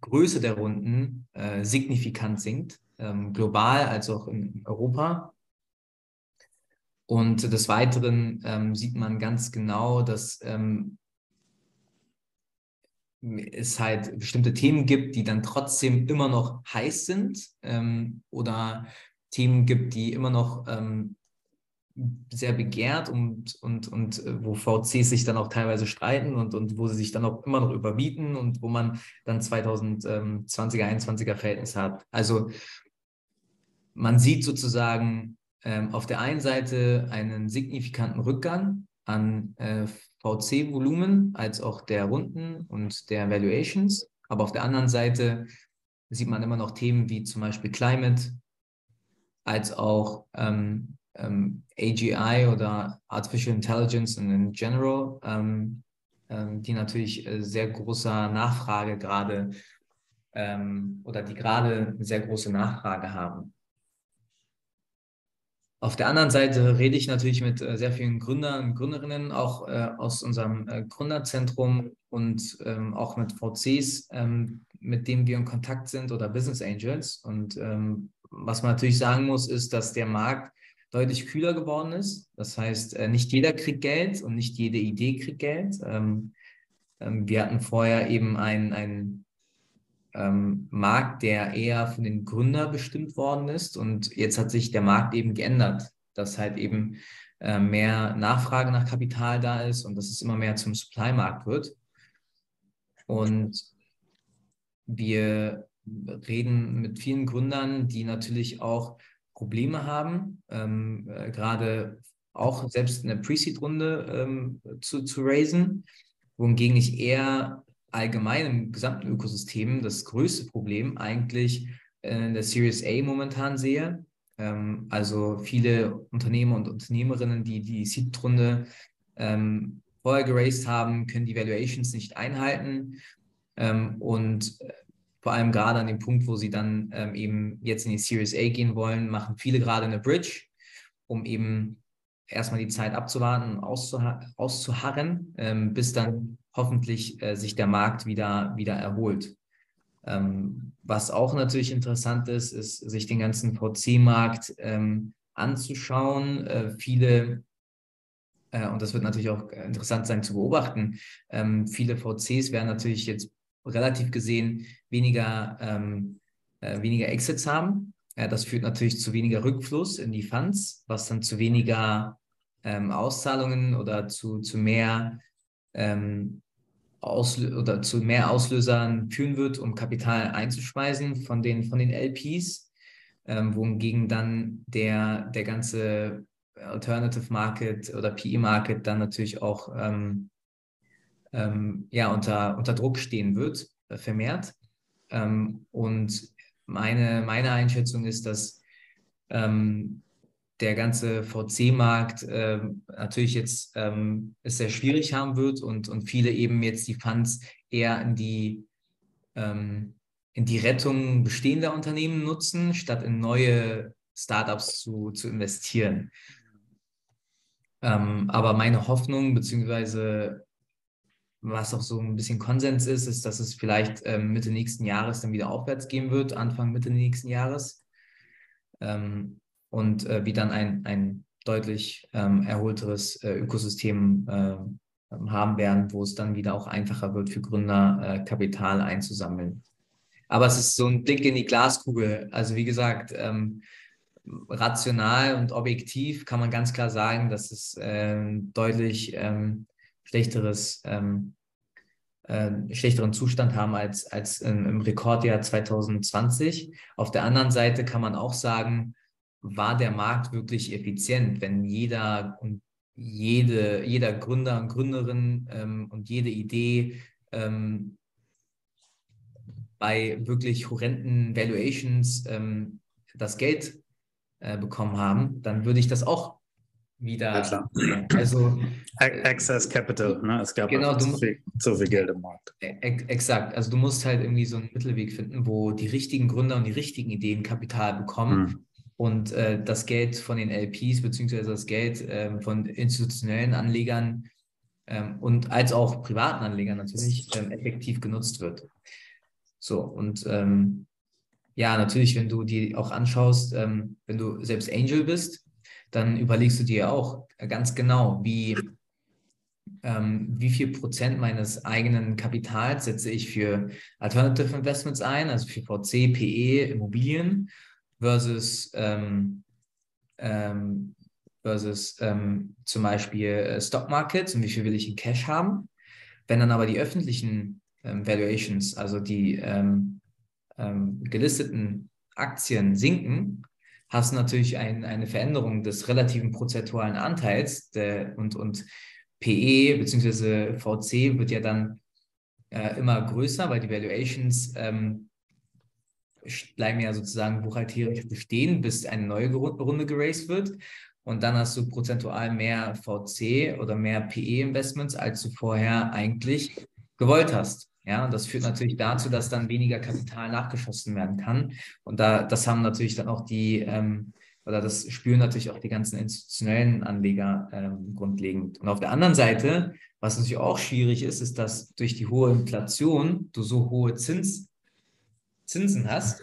Größe der Runden äh, signifikant sinkt, ähm, global als auch in Europa. Und des Weiteren ähm, sieht man ganz genau, dass ähm, es halt bestimmte Themen gibt, die dann trotzdem immer noch heiß sind ähm, oder Themen gibt, die immer noch ähm, sehr begehrt und, und, und äh, wo VCs sich dann auch teilweise streiten und, und wo sie sich dann auch immer noch überbieten und wo man dann 2020er, 21er Verhältnis hat. Also man sieht sozusagen ähm, auf der einen Seite einen signifikanten Rückgang an äh, VC-Volumen als auch der Runden und der Valuations. Aber auf der anderen Seite sieht man immer noch Themen wie zum Beispiel Climate, als auch ähm, ähm, AGI oder Artificial Intelligence in general, ähm, ähm, die natürlich äh, sehr großer Nachfrage gerade ähm, oder die gerade sehr große Nachfrage haben. Auf der anderen Seite rede ich natürlich mit äh, sehr vielen Gründern und Gründerinnen, auch äh, aus unserem äh, Gründerzentrum und ähm, auch mit VCs, ähm, mit denen wir in Kontakt sind oder Business Angels. Und ähm, was man natürlich sagen muss, ist, dass der Markt deutlich kühler geworden ist. Das heißt, nicht jeder kriegt Geld und nicht jede Idee kriegt Geld. Wir hatten vorher eben ein, ein ähm, Markt, der eher von den Gründern bestimmt worden ist. Und jetzt hat sich der Markt eben geändert, dass halt eben äh, mehr Nachfrage nach Kapital da ist und dass es immer mehr zum Supply-Markt wird. Und wir reden mit vielen Gründern, die natürlich auch Probleme haben, ähm, äh, gerade auch selbst eine Pre-Seed-Runde ähm, zu, zu raisen, wohingegen ich eher allgemein im gesamten Ökosystem das größte Problem eigentlich in der Series A momentan sehe. Ähm, also viele Unternehmer und Unternehmerinnen, die die Seed-Runde ähm, vorher geraced haben, können die Valuations nicht einhalten. Ähm, und äh, vor allem gerade an dem Punkt, wo sie dann ähm, eben jetzt in die Series A gehen wollen, machen viele gerade eine Bridge, um eben erstmal die Zeit abzuwarten und auszuharren, ähm, bis dann hoffentlich äh, sich der Markt wieder, wieder erholt. Ähm, was auch natürlich interessant ist, ist, sich den ganzen VC-Markt ähm, anzuschauen. Äh, viele, äh, und das wird natürlich auch interessant sein zu beobachten, ähm, viele VCs werden natürlich jetzt relativ gesehen weniger, ähm, äh, weniger Exits haben. das führt natürlich zu weniger Rückfluss in die Funds, was dann zu weniger ähm, Auszahlungen oder zu, zu mehr ähm, oder zu mehr Auslösern führen wird, um Kapital einzuspeisen von den, von den LPs, ähm, wohingegen dann der, der ganze Alternative Market oder PE Market dann natürlich auch ähm, ähm, ja, unter, unter Druck stehen wird, äh, vermehrt. Ähm, und meine, meine Einschätzung ist, dass ähm, der ganze VC-Markt äh, natürlich jetzt ähm, es sehr schwierig haben wird und, und viele eben jetzt die Funds eher in die, ähm, in die Rettung bestehender Unternehmen nutzen, statt in neue Startups zu, zu investieren. Ähm, aber meine Hoffnung, beziehungsweise was auch so ein bisschen Konsens ist, ist, dass es vielleicht ähm, Mitte nächsten Jahres dann wieder aufwärts gehen wird, Anfang Mitte nächsten Jahres. Ähm, und äh, wie dann ein, ein deutlich ähm, erholteres äh, Ökosystem äh, haben werden, wo es dann wieder auch einfacher wird für Gründer, äh, Kapital einzusammeln. Aber es ist so ein Blick in die Glaskugel. Also wie gesagt, ähm, rational und objektiv kann man ganz klar sagen, dass es ähm, deutlich ähm, schlechteres äh, schlechteren Zustand haben als, als im, im Rekordjahr 2020. Auf der anderen Seite kann man auch sagen, war der Markt wirklich effizient, wenn jeder und jede, jeder Gründer und Gründerin ähm, und jede Idee ähm, bei wirklich horrenden Valuations ähm, das Geld äh, bekommen haben, dann würde ich das auch wieder. Ja, also Access Capital, ne? Es gab genau, zu, viel, zu viel Geld im Markt. E-, exakt. Also du musst halt irgendwie so einen Mittelweg finden, wo die richtigen Gründer und die richtigen Ideen Kapital bekommen. Hm und äh, das Geld von den LPs beziehungsweise das Geld äh, von institutionellen Anlegern ähm, und als auch privaten Anlegern natürlich ähm, effektiv genutzt wird. So, und ähm, ja, natürlich, wenn du die auch anschaust, ähm, wenn du selbst Angel bist, dann überlegst du dir auch ganz genau, wie, ähm, wie viel Prozent meines eigenen Kapitals setze ich für Alternative Investments ein, also für VC, PE, Immobilien versus, ähm, ähm, versus ähm, zum Beispiel äh, Stock Markets und wie viel will ich in Cash haben. Wenn dann aber die öffentlichen ähm, Valuations, also die ähm, ähm, gelisteten Aktien sinken, hast du natürlich ein, eine Veränderung des relativen prozentualen Anteils der, und, und PE bzw. VC wird ja dann äh, immer größer, weil die Valuations ähm, bleiben ja sozusagen buchhalterisch bestehen, bis eine neue Runde geraced wird. Und dann hast du prozentual mehr VC oder mehr PE-Investments, als du vorher eigentlich gewollt hast. Ja, und das führt natürlich dazu, dass dann weniger Kapital nachgeschossen werden kann. Und da, das haben natürlich dann auch die, ähm, oder das spüren natürlich auch die ganzen institutionellen Anleger ähm, grundlegend. Und auf der anderen Seite, was natürlich auch schwierig ist, ist, dass durch die hohe Inflation du so hohe Zins, Zinsen hast,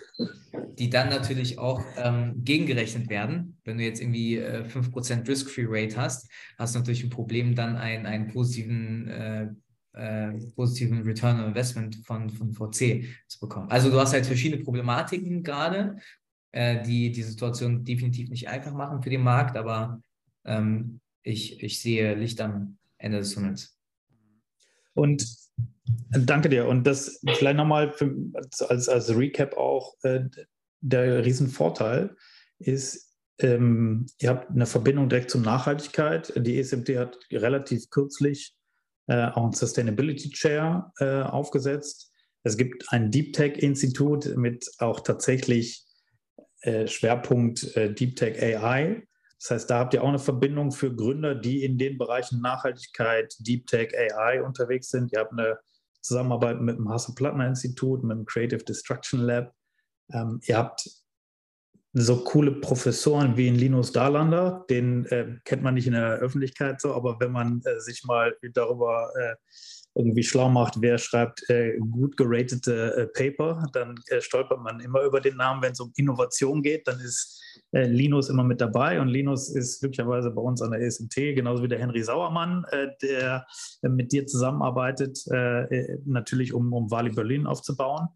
die dann natürlich auch ähm, gegengerechnet werden. Wenn du jetzt irgendwie äh, 5% Risk-Free Rate hast, hast du natürlich ein Problem, dann einen, einen positiven äh, äh, positiven Return on Investment von, von VC zu bekommen. Also du hast halt verschiedene Problematiken gerade, äh, die die Situation definitiv nicht einfach machen für den Markt, aber ähm, ich, ich sehe Licht am Ende des Tunnels. Und danke dir. Und das vielleicht nochmal als, als Recap auch, äh, der Riesenvorteil ist, ähm, ihr habt eine Verbindung direkt zur Nachhaltigkeit. Die ESMT hat relativ kürzlich äh, auch ein Sustainability Chair äh, aufgesetzt. Es gibt ein Deep Tech Institut mit auch tatsächlich äh, Schwerpunkt äh, Deep Tech AI. Das heißt, da habt ihr auch eine Verbindung für Gründer, die in den Bereichen Nachhaltigkeit, Deep Tech AI unterwegs sind. Ihr habt eine Zusammenarbeit mit dem Hasse-Plattner-Institut, mit dem Creative Destruction Lab. Ähm, ihr habt so coole Professoren wie in Linus Darlander, den äh, kennt man nicht in der Öffentlichkeit so, aber wenn man äh, sich mal darüber äh, irgendwie schlau macht, wer schreibt äh, gut geratete äh, Paper, dann äh, stolpert man immer über den Namen. Wenn es um Innovation geht, dann ist Linus immer mit dabei und Linus ist glücklicherweise bei uns an der ESMT, genauso wie der Henry Sauermann, der mit dir zusammenarbeitet, natürlich um, um Wali Berlin aufzubauen.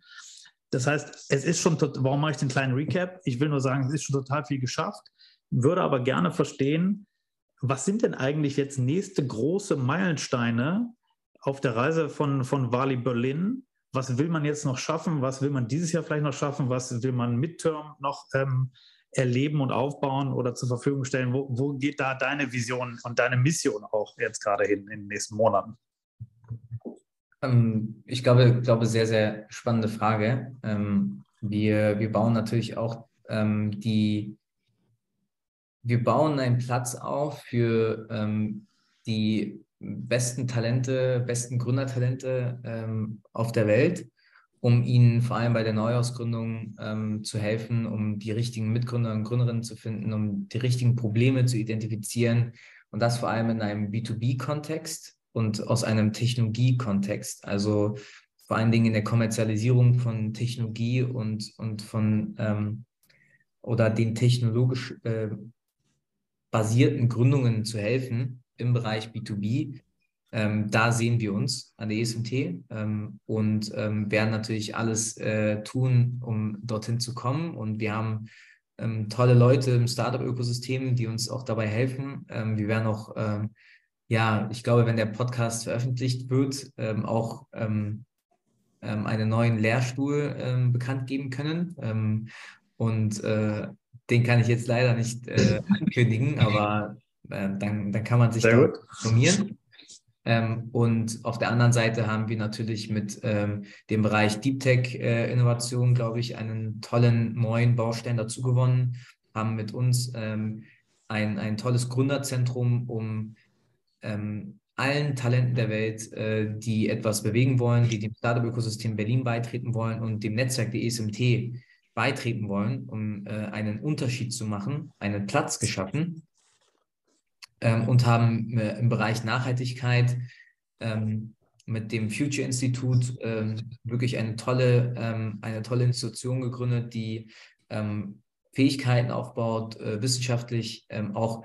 Das heißt, es ist schon, warum mache ich den kleinen Recap? Ich will nur sagen, es ist schon total viel geschafft, würde aber gerne verstehen, was sind denn eigentlich jetzt nächste große Meilensteine auf der Reise von, von Wali Berlin? Was will man jetzt noch schaffen? Was will man dieses Jahr vielleicht noch schaffen? Was will man midterm noch ähm, erleben und aufbauen oder zur Verfügung stellen? Wo, wo geht da deine Vision und deine Mission auch jetzt gerade hin in den nächsten Monaten? Ähm, ich glaube, glaube, sehr, sehr spannende Frage. Ähm, wir, wir bauen natürlich auch ähm, die, wir bauen einen Platz auf für die besten Talente, besten Gründertalente auf der Welt, um ihnen vor allem bei der Neuausgründung ähm, zu helfen, um die richtigen Mitgründer und Gründerinnen zu finden, um die richtigen Probleme zu identifizieren und das vor allem in einem B2B-Kontext und aus einem Technologiekontext. Also vor allen Dingen in der Kommerzialisierung von Technologie und, und von ähm, oder den technologisch äh, basierten Gründungen zu helfen im Bereich B2B. Ähm, da sehen wir uns an der ESMT ähm, und ähm, werden natürlich alles äh, tun, um dorthin zu kommen. Und wir haben ähm, tolle Leute im Startup-Ökosystem, die uns auch dabei helfen. Ähm, wir werden auch ähm, ja, ich glaube, wenn der Podcast veröffentlicht wird, auch einen neuen Lehrstuhl ähm, bekannt geben können. Und äh, den kann ich jetzt leider nicht äh, ankündigen, aber äh, dann, dann kann man sich da informieren. Ähm, und auf der anderen Seite haben wir natürlich mit ähm, dem Bereich Deep Tech äh, Innovation, glaube ich, einen tollen neuen Baustein dazu gewonnen, haben mit uns ähm, ein, ein tolles Gründerzentrum, um ähm, allen Talenten der Welt, äh, die etwas bewegen wollen, die dem Startup-Ökosystem Berlin beitreten wollen und dem Netzwerk der ESMT beitreten wollen, um äh, einen Unterschied zu machen, einen Platz geschaffen ähm, und haben äh, im Bereich Nachhaltigkeit ähm, mit dem Future Institute ähm, wirklich eine tolle, ähm, eine tolle Institution gegründet, die ähm, Fähigkeiten aufbaut, äh, wissenschaftlich auch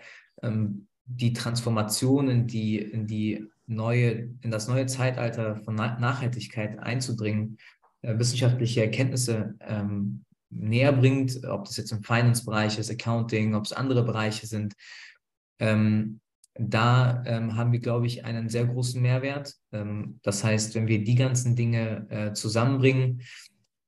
die Transformation in die, in die neue, in das neue Zeitalter von Nachhaltigkeit einzudringen, äh, wissenschaftliche Erkenntnisse ähm, näher bringt, ob das jetzt im Finance-Bereich ist, Accounting, ob es andere Bereiche sind. Ähm, da ähm, haben wir, glaube ich, einen sehr großen Mehrwert. Ähm, das heißt, wenn wir die ganzen Dinge äh, zusammenbringen,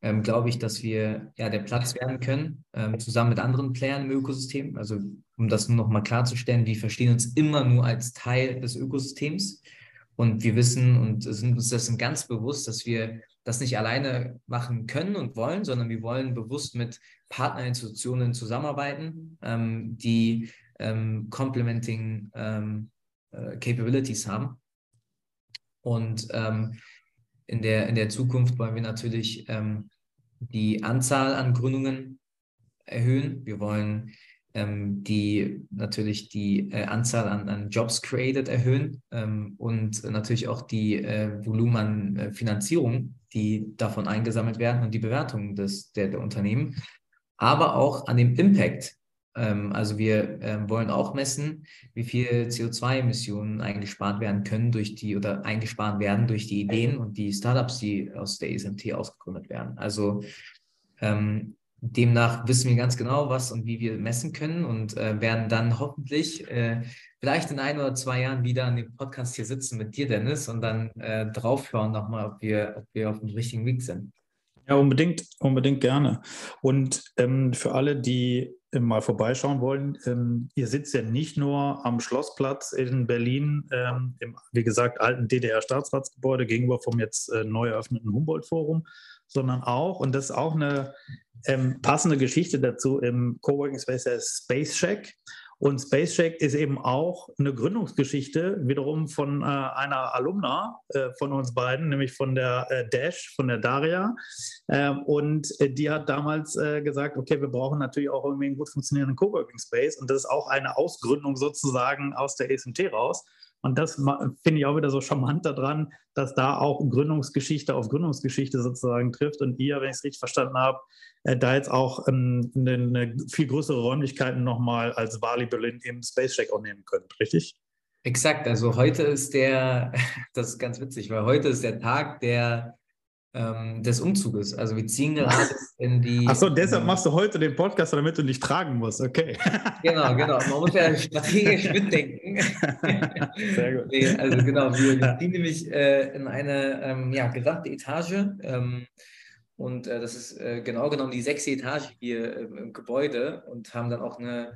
ähm, glaube ich, dass wir ja der Platz werden können, ähm, zusammen mit anderen Playern im Ökosystem. Also um das nur noch mal klarzustellen, wir verstehen uns immer nur als Teil des Ökosystems. Und wir wissen und sind uns dessen ganz bewusst, dass wir das nicht alleine machen können und wollen, sondern wir wollen bewusst mit Partnerinstitutionen zusammenarbeiten, ähm, die ähm, complementing ähm, äh, Capabilities haben. Und ähm, in, der, in der Zukunft wollen wir natürlich ähm, die Anzahl an Gründungen erhöhen. Wir wollen ähm, die natürlich die äh, Anzahl an, an, Jobs created erhöhen ähm, und natürlich auch die äh, Volumen an äh, Finanzierung, die davon eingesammelt werden und die Bewertung des, der, der Unternehmen, aber auch an dem Impact. Ähm, also wir ähm, wollen auch messen, wie viel CO2-Emissionen eingespart werden können durch die oder eingespart werden durch die Ideen und die Startups, die aus der ESMT ausgegründet werden. Also ähm, Demnach wissen wir ganz genau, was und wie wir messen können und äh, werden dann hoffentlich äh, vielleicht in ein oder zwei Jahren wieder an dem Podcast hier sitzen mit dir, Dennis, und dann äh, draufschauen nochmal, ob wir, ob wir auf dem richtigen Weg sind. Ja, unbedingt, unbedingt gerne. Und ähm, für alle, die mal vorbeischauen wollen, ähm, ihr sitzt ja nicht nur am Schlossplatz in Berlin, ähm, im, wie gesagt, alten DDR-Staatsratsgebäude gegenüber vom jetzt äh, neu eröffneten Humboldt-Forum, sondern auch, und das ist auch eine ähm, passende Geschichte dazu im Coworking Space der Space Shack. Und Space Shack ist eben auch eine Gründungsgeschichte, wiederum von äh, einer Alumna äh, von uns beiden, nämlich von der äh, Dash, von der Daria. Ähm, und äh, die hat damals äh, gesagt, okay, wir brauchen natürlich auch irgendwie einen gut funktionierenden Coworking Space. Und das ist auch eine Ausgründung sozusagen aus der ESMT raus. Und das finde ich auch wieder so charmant daran, dass da auch Gründungsgeschichte auf Gründungsgeschichte sozusagen trifft und ihr, wenn ich es richtig verstanden habe, äh, da jetzt auch ähm, eine, eine, viel größere Räumlichkeiten nochmal als Wali Berlin im Space Check auch nehmen könnt, richtig? Exakt, also heute ist der, das ist ganz witzig, weil heute ist der Tag der ähm, des Umzuges. Also wir ziehen gerade in die. Achso, deshalb machst du heute den Podcast, damit du nicht tragen musst. Okay. Genau, genau. Man muss ja strategisch mitdenken. Sehr gut. Nee, also genau, wir, wir ziehen nämlich äh, in eine ähm, ja, gesamte Etage. Ähm, und äh, das ist äh, genau genommen die sechste Etage hier im Gebäude und haben dann auch eine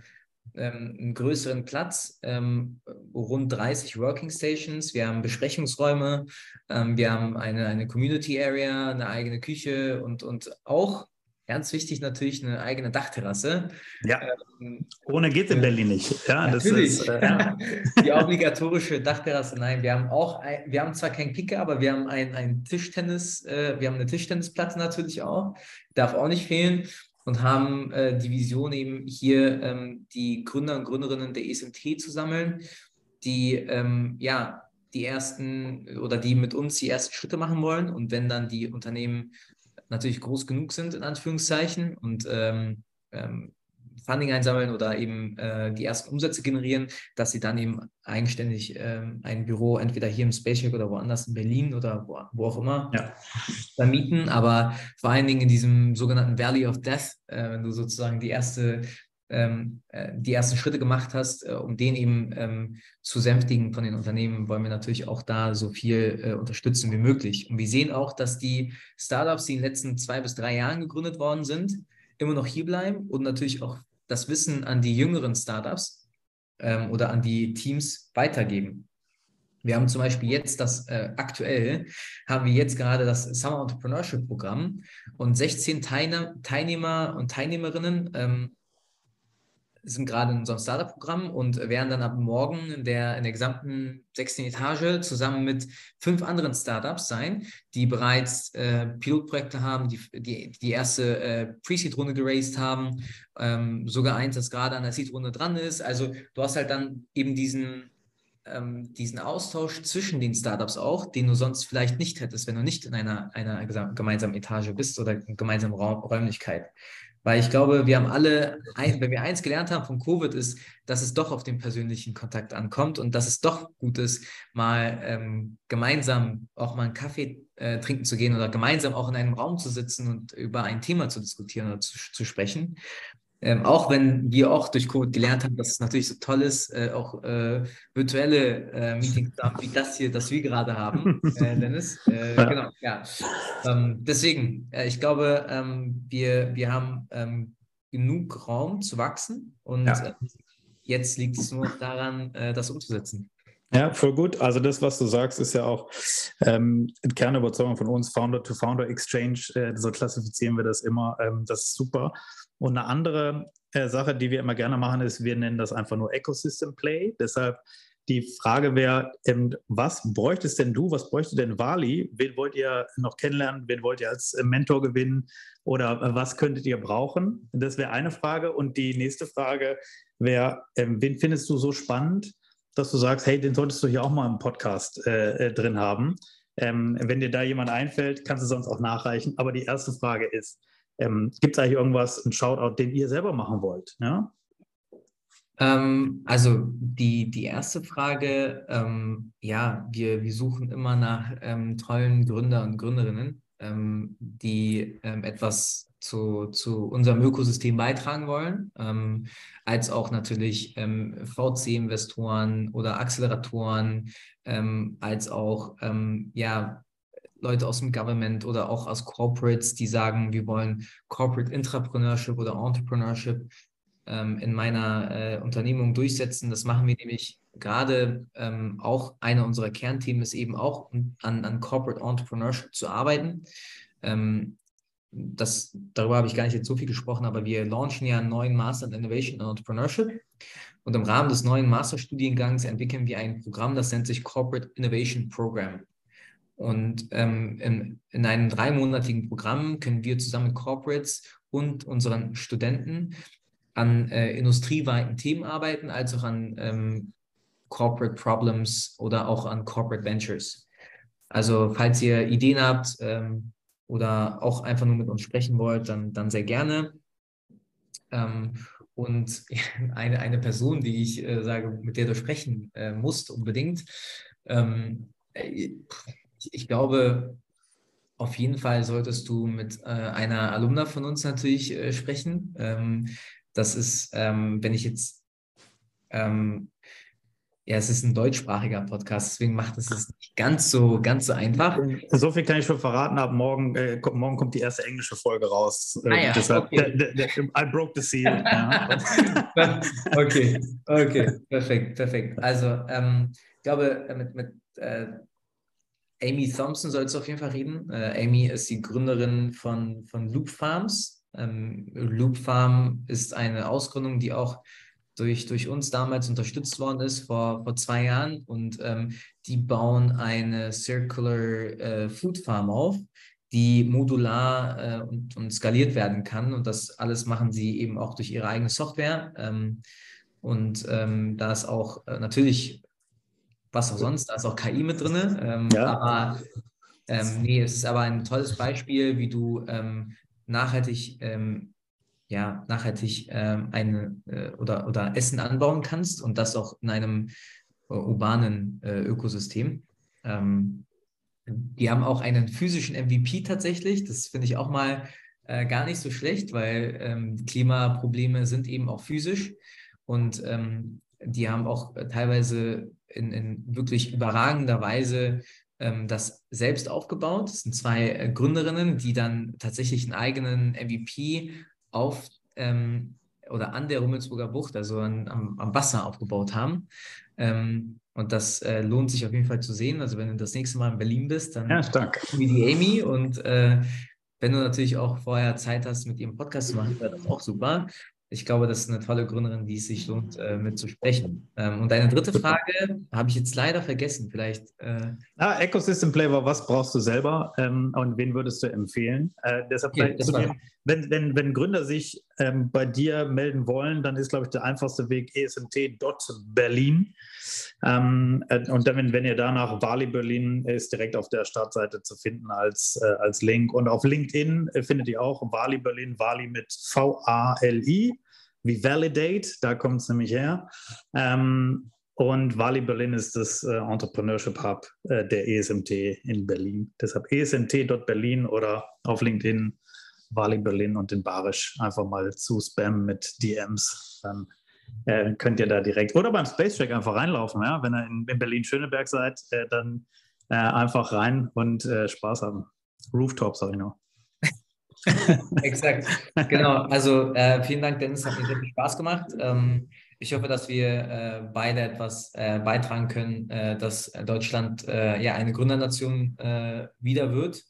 ähm, einen größeren Platz, ähm, rund 30 Working Stations. Wir haben Besprechungsräume, ähm, wir haben eine, eine Community Area, eine eigene Küche und, und auch ganz wichtig natürlich eine eigene Dachterrasse. Ja. Ähm, Ohne geht in Berlin nicht. Ja, natürlich. Ist, äh, ja. Die obligatorische Dachterrasse. Nein, wir haben auch, ein, wir haben zwar keinen Kicker, aber wir haben ein, ein Tischtennis, äh, wir haben eine Tischtennisplatte natürlich auch. Darf auch nicht fehlen und haben äh, die Vision eben hier ähm, die Gründer und Gründerinnen der ESMT zu sammeln, die ähm, ja die ersten oder die mit uns die ersten Schritte machen wollen. Und wenn dann die Unternehmen natürlich groß genug sind in Anführungszeichen und ähm, ähm Funding einsammeln oder eben äh, die ersten Umsätze generieren, dass sie dann eben eigenständig ähm, ein Büro entweder hier im Spaceship oder woanders in Berlin oder wo, wo auch immer ja. dann mieten. Aber vor allen Dingen in diesem sogenannten Valley of Death, äh, wenn du sozusagen die erste ähm, äh, die ersten Schritte gemacht hast, äh, um den eben ähm, zu sänftigen von den Unternehmen, wollen wir natürlich auch da so viel äh, unterstützen wie möglich. Und wir sehen auch, dass die Startups, die in den letzten zwei bis drei Jahren gegründet worden sind, immer noch hier bleiben und natürlich auch das Wissen an die jüngeren Startups ähm, oder an die Teams weitergeben. Wir haben zum Beispiel jetzt das äh, aktuell, haben wir jetzt gerade das Summer Entrepreneurship Programm und 16 Teilnehmer und Teilnehmerinnen ähm, sind gerade in unserem Startup-Programm und werden dann ab morgen in der, in der gesamten sechsten Etage zusammen mit fünf anderen Startups sein, die bereits äh, Pilotprojekte haben, die die, die erste äh, Pre-Seed-Runde geraced haben, ähm, sogar eins, das gerade an der Seed-Runde dran ist. Also du hast halt dann eben diesen, ähm, diesen Austausch zwischen den Startups auch, den du sonst vielleicht nicht hättest, wenn du nicht in einer, einer gemeinsamen Etage bist oder gemeinsamen Raum, Räumlichkeit. Weil ich glaube, wir haben alle, wenn wir eins gelernt haben von Covid, ist, dass es doch auf den persönlichen Kontakt ankommt und dass es doch gut ist, mal ähm, gemeinsam auch mal einen Kaffee äh, trinken zu gehen oder gemeinsam auch in einem Raum zu sitzen und über ein Thema zu diskutieren oder zu, zu sprechen. Ähm, auch wenn wir auch durch Covid gelernt haben, dass es natürlich so toll ist, äh, auch äh, virtuelle äh, Meetings zu haben, wie das hier, das wir gerade haben, äh, Dennis. Äh. Genau, ja. Ähm, deswegen, äh, ich glaube, ähm, wir, wir haben ähm, genug Raum zu wachsen und ja. jetzt liegt es nur daran, das umzusetzen. Ja, voll gut. Also das, was du sagst, ist ja auch ähm, Kernüberzeugung von uns, Founder-to-Founder-Exchange, äh, so klassifizieren wir das immer. Ähm, das ist super. Und eine andere äh, Sache, die wir immer gerne machen, ist, wir nennen das einfach nur Ecosystem Play. Deshalb die Frage wäre, ähm, was bräuchtest denn du, was bräuchte denn Wali? Wen wollt ihr noch kennenlernen? Wen wollt ihr als äh, Mentor gewinnen? Oder äh, was könntet ihr brauchen? Das wäre eine Frage. Und die nächste Frage wäre, ähm, wen findest du so spannend, dass du sagst, hey, den solltest du hier auch mal im Podcast äh, äh, drin haben? Ähm, wenn dir da jemand einfällt, kannst du sonst auch nachreichen. Aber die erste Frage ist, ähm, Gibt es eigentlich irgendwas, ein Shoutout, den ihr selber machen wollt? Ja? Ähm, also die, die erste Frage, ähm, ja, wir, wir suchen immer nach ähm, tollen Gründer und Gründerinnen, ähm, die ähm, etwas zu, zu unserem Ökosystem beitragen wollen, ähm, als auch natürlich VC-Investoren oder Acceleratoren, als auch ja, Leute aus dem Government oder auch aus Corporates, die sagen, wir wollen Corporate Intrapreneurship oder Entrepreneurship ähm, in meiner äh, Unternehmung durchsetzen. Das machen wir nämlich gerade ähm, auch einer unserer Kernthemen ist eben auch an, an Corporate Entrepreneurship zu arbeiten. Ähm, das, darüber habe ich gar nicht jetzt so viel gesprochen, aber wir launchen ja einen neuen Master in Innovation and Entrepreneurship. Und im Rahmen des neuen Masterstudiengangs entwickeln wir ein Programm, das nennt sich Corporate Innovation Program. Und ähm, in, in einem dreimonatigen Programm können wir zusammen mit Corporates und unseren Studenten an äh, industrieweiten Themen arbeiten, als auch an ähm, Corporate Problems oder auch an Corporate Ventures. Also falls ihr Ideen habt ähm, oder auch einfach nur mit uns sprechen wollt, dann, dann sehr gerne. Ähm, und eine, eine Person, die ich äh, sage, mit der du sprechen äh, musst unbedingt, ähm, äh, ich glaube, auf jeden Fall solltest du mit äh, einer Alumna von uns natürlich äh, sprechen. Ähm, das ist, ähm, wenn ich jetzt, ähm, ja, es ist ein deutschsprachiger Podcast, deswegen macht es es nicht ganz so, ganz so einfach. So viel kann ich schon verraten. Ab morgen, äh, kommt, morgen kommt die erste englische Folge raus. Äh, ah, ja, deshalb, okay. I broke the seal. ja. okay, okay, perfekt, perfekt. Also, ähm, ich glaube, äh, mit, mit äh, Amy Thompson soll es auf jeden Fall reden. Äh, Amy ist die Gründerin von, von Loop Farms. Ähm, Loop Farm ist eine Ausgründung, die auch durch, durch uns damals unterstützt worden ist vor, vor zwei Jahren. Und ähm, die bauen eine Circular äh, Food Farm auf, die modular äh, und, und skaliert werden kann. Und das alles machen sie eben auch durch ihre eigene Software. Ähm, und ähm, da ist auch äh, natürlich was auch sonst. Da ist auch KI mit drin. Ähm, ja. Aber ähm, nee, es ist aber ein tolles Beispiel, wie du ähm, nachhaltig, ähm, ja, nachhaltig ähm, eine äh, oder, oder Essen anbauen kannst und das auch in einem äh, urbanen äh, Ökosystem. Ähm, die haben auch einen physischen MVP tatsächlich. Das finde ich auch mal äh, gar nicht so schlecht, weil Klimaprobleme sind eben auch physisch. Und die haben auch teilweise in, in wirklich überragender Weise ähm, das selbst aufgebaut. Das sind zwei äh, Gründerinnen, die dann tatsächlich einen eigenen MVP auf ähm, oder an der Rummelsburger Bucht, also an, am, am, Wasser aufgebaut haben. Ähm, und das äh, lohnt sich auf jeden Fall zu sehen. Also wenn du das nächste Mal in Berlin bist, dann ja, stark. wie die Amy und äh, wenn du natürlich auch vorher Zeit hast, mit ihrem Podcast zu machen, wäre das auch super ich glaube, das ist eine tolle Gründerin, die es sich lohnt, äh, mit zu sprechen. Ähm, und deine dritte Frage habe ich jetzt leider vergessen. Vielleicht. Äh ah, Ecosystem Flavor, was brauchst du selber ähm, und wen würdest du empfehlen? Äh, deshalb okay, dem, wenn, wenn, wenn Gründer sich ähm, bei dir melden wollen, dann ist, glaube ich, der einfachste Weg esmt.berlin. Ähm, äh, und dann, wenn ihr danach Wali Berlin ist direkt auf der Startseite zu finden als, äh, als Link. Und auf LinkedIn äh, findet ihr auch Wali Berlin, Wali mit V-A-L-I wie Validate, da kommt es nämlich her. Ähm, und Wali Berlin ist das äh, Entrepreneurship Hub äh, der ESMT in Berlin. Deshalb esmt.berlin oder auf LinkedIn Wali Berlin und den Barisch einfach mal zu spammen mit DMs. Dann äh, könnt ihr da direkt oder beim Space Track einfach reinlaufen. Ja? Wenn ihr in, in Berlin-Schöneberg seid, äh, dann äh, einfach rein und äh, Spaß haben. Rooftop, sag ich noch. Exakt, genau. Also äh, vielen Dank, Dennis, hat mir sehr viel Spaß gemacht. Ähm, ich hoffe, dass wir äh, beide etwas äh, beitragen können, äh, dass Deutschland äh, ja eine Gründernation äh, wieder wird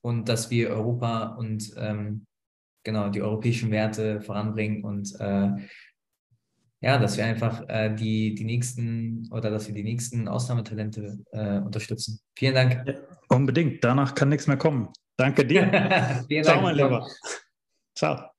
und dass wir Europa und ähm, genau die europäischen Werte voranbringen und ja, dass wir einfach die, die nächsten oder dass wir die nächsten Ausnahmetalente unterstützen. Vielen Dank. Ja, unbedingt. Danach kann nichts mehr kommen. Danke dir. Ciao, mein Lieber. Ciao.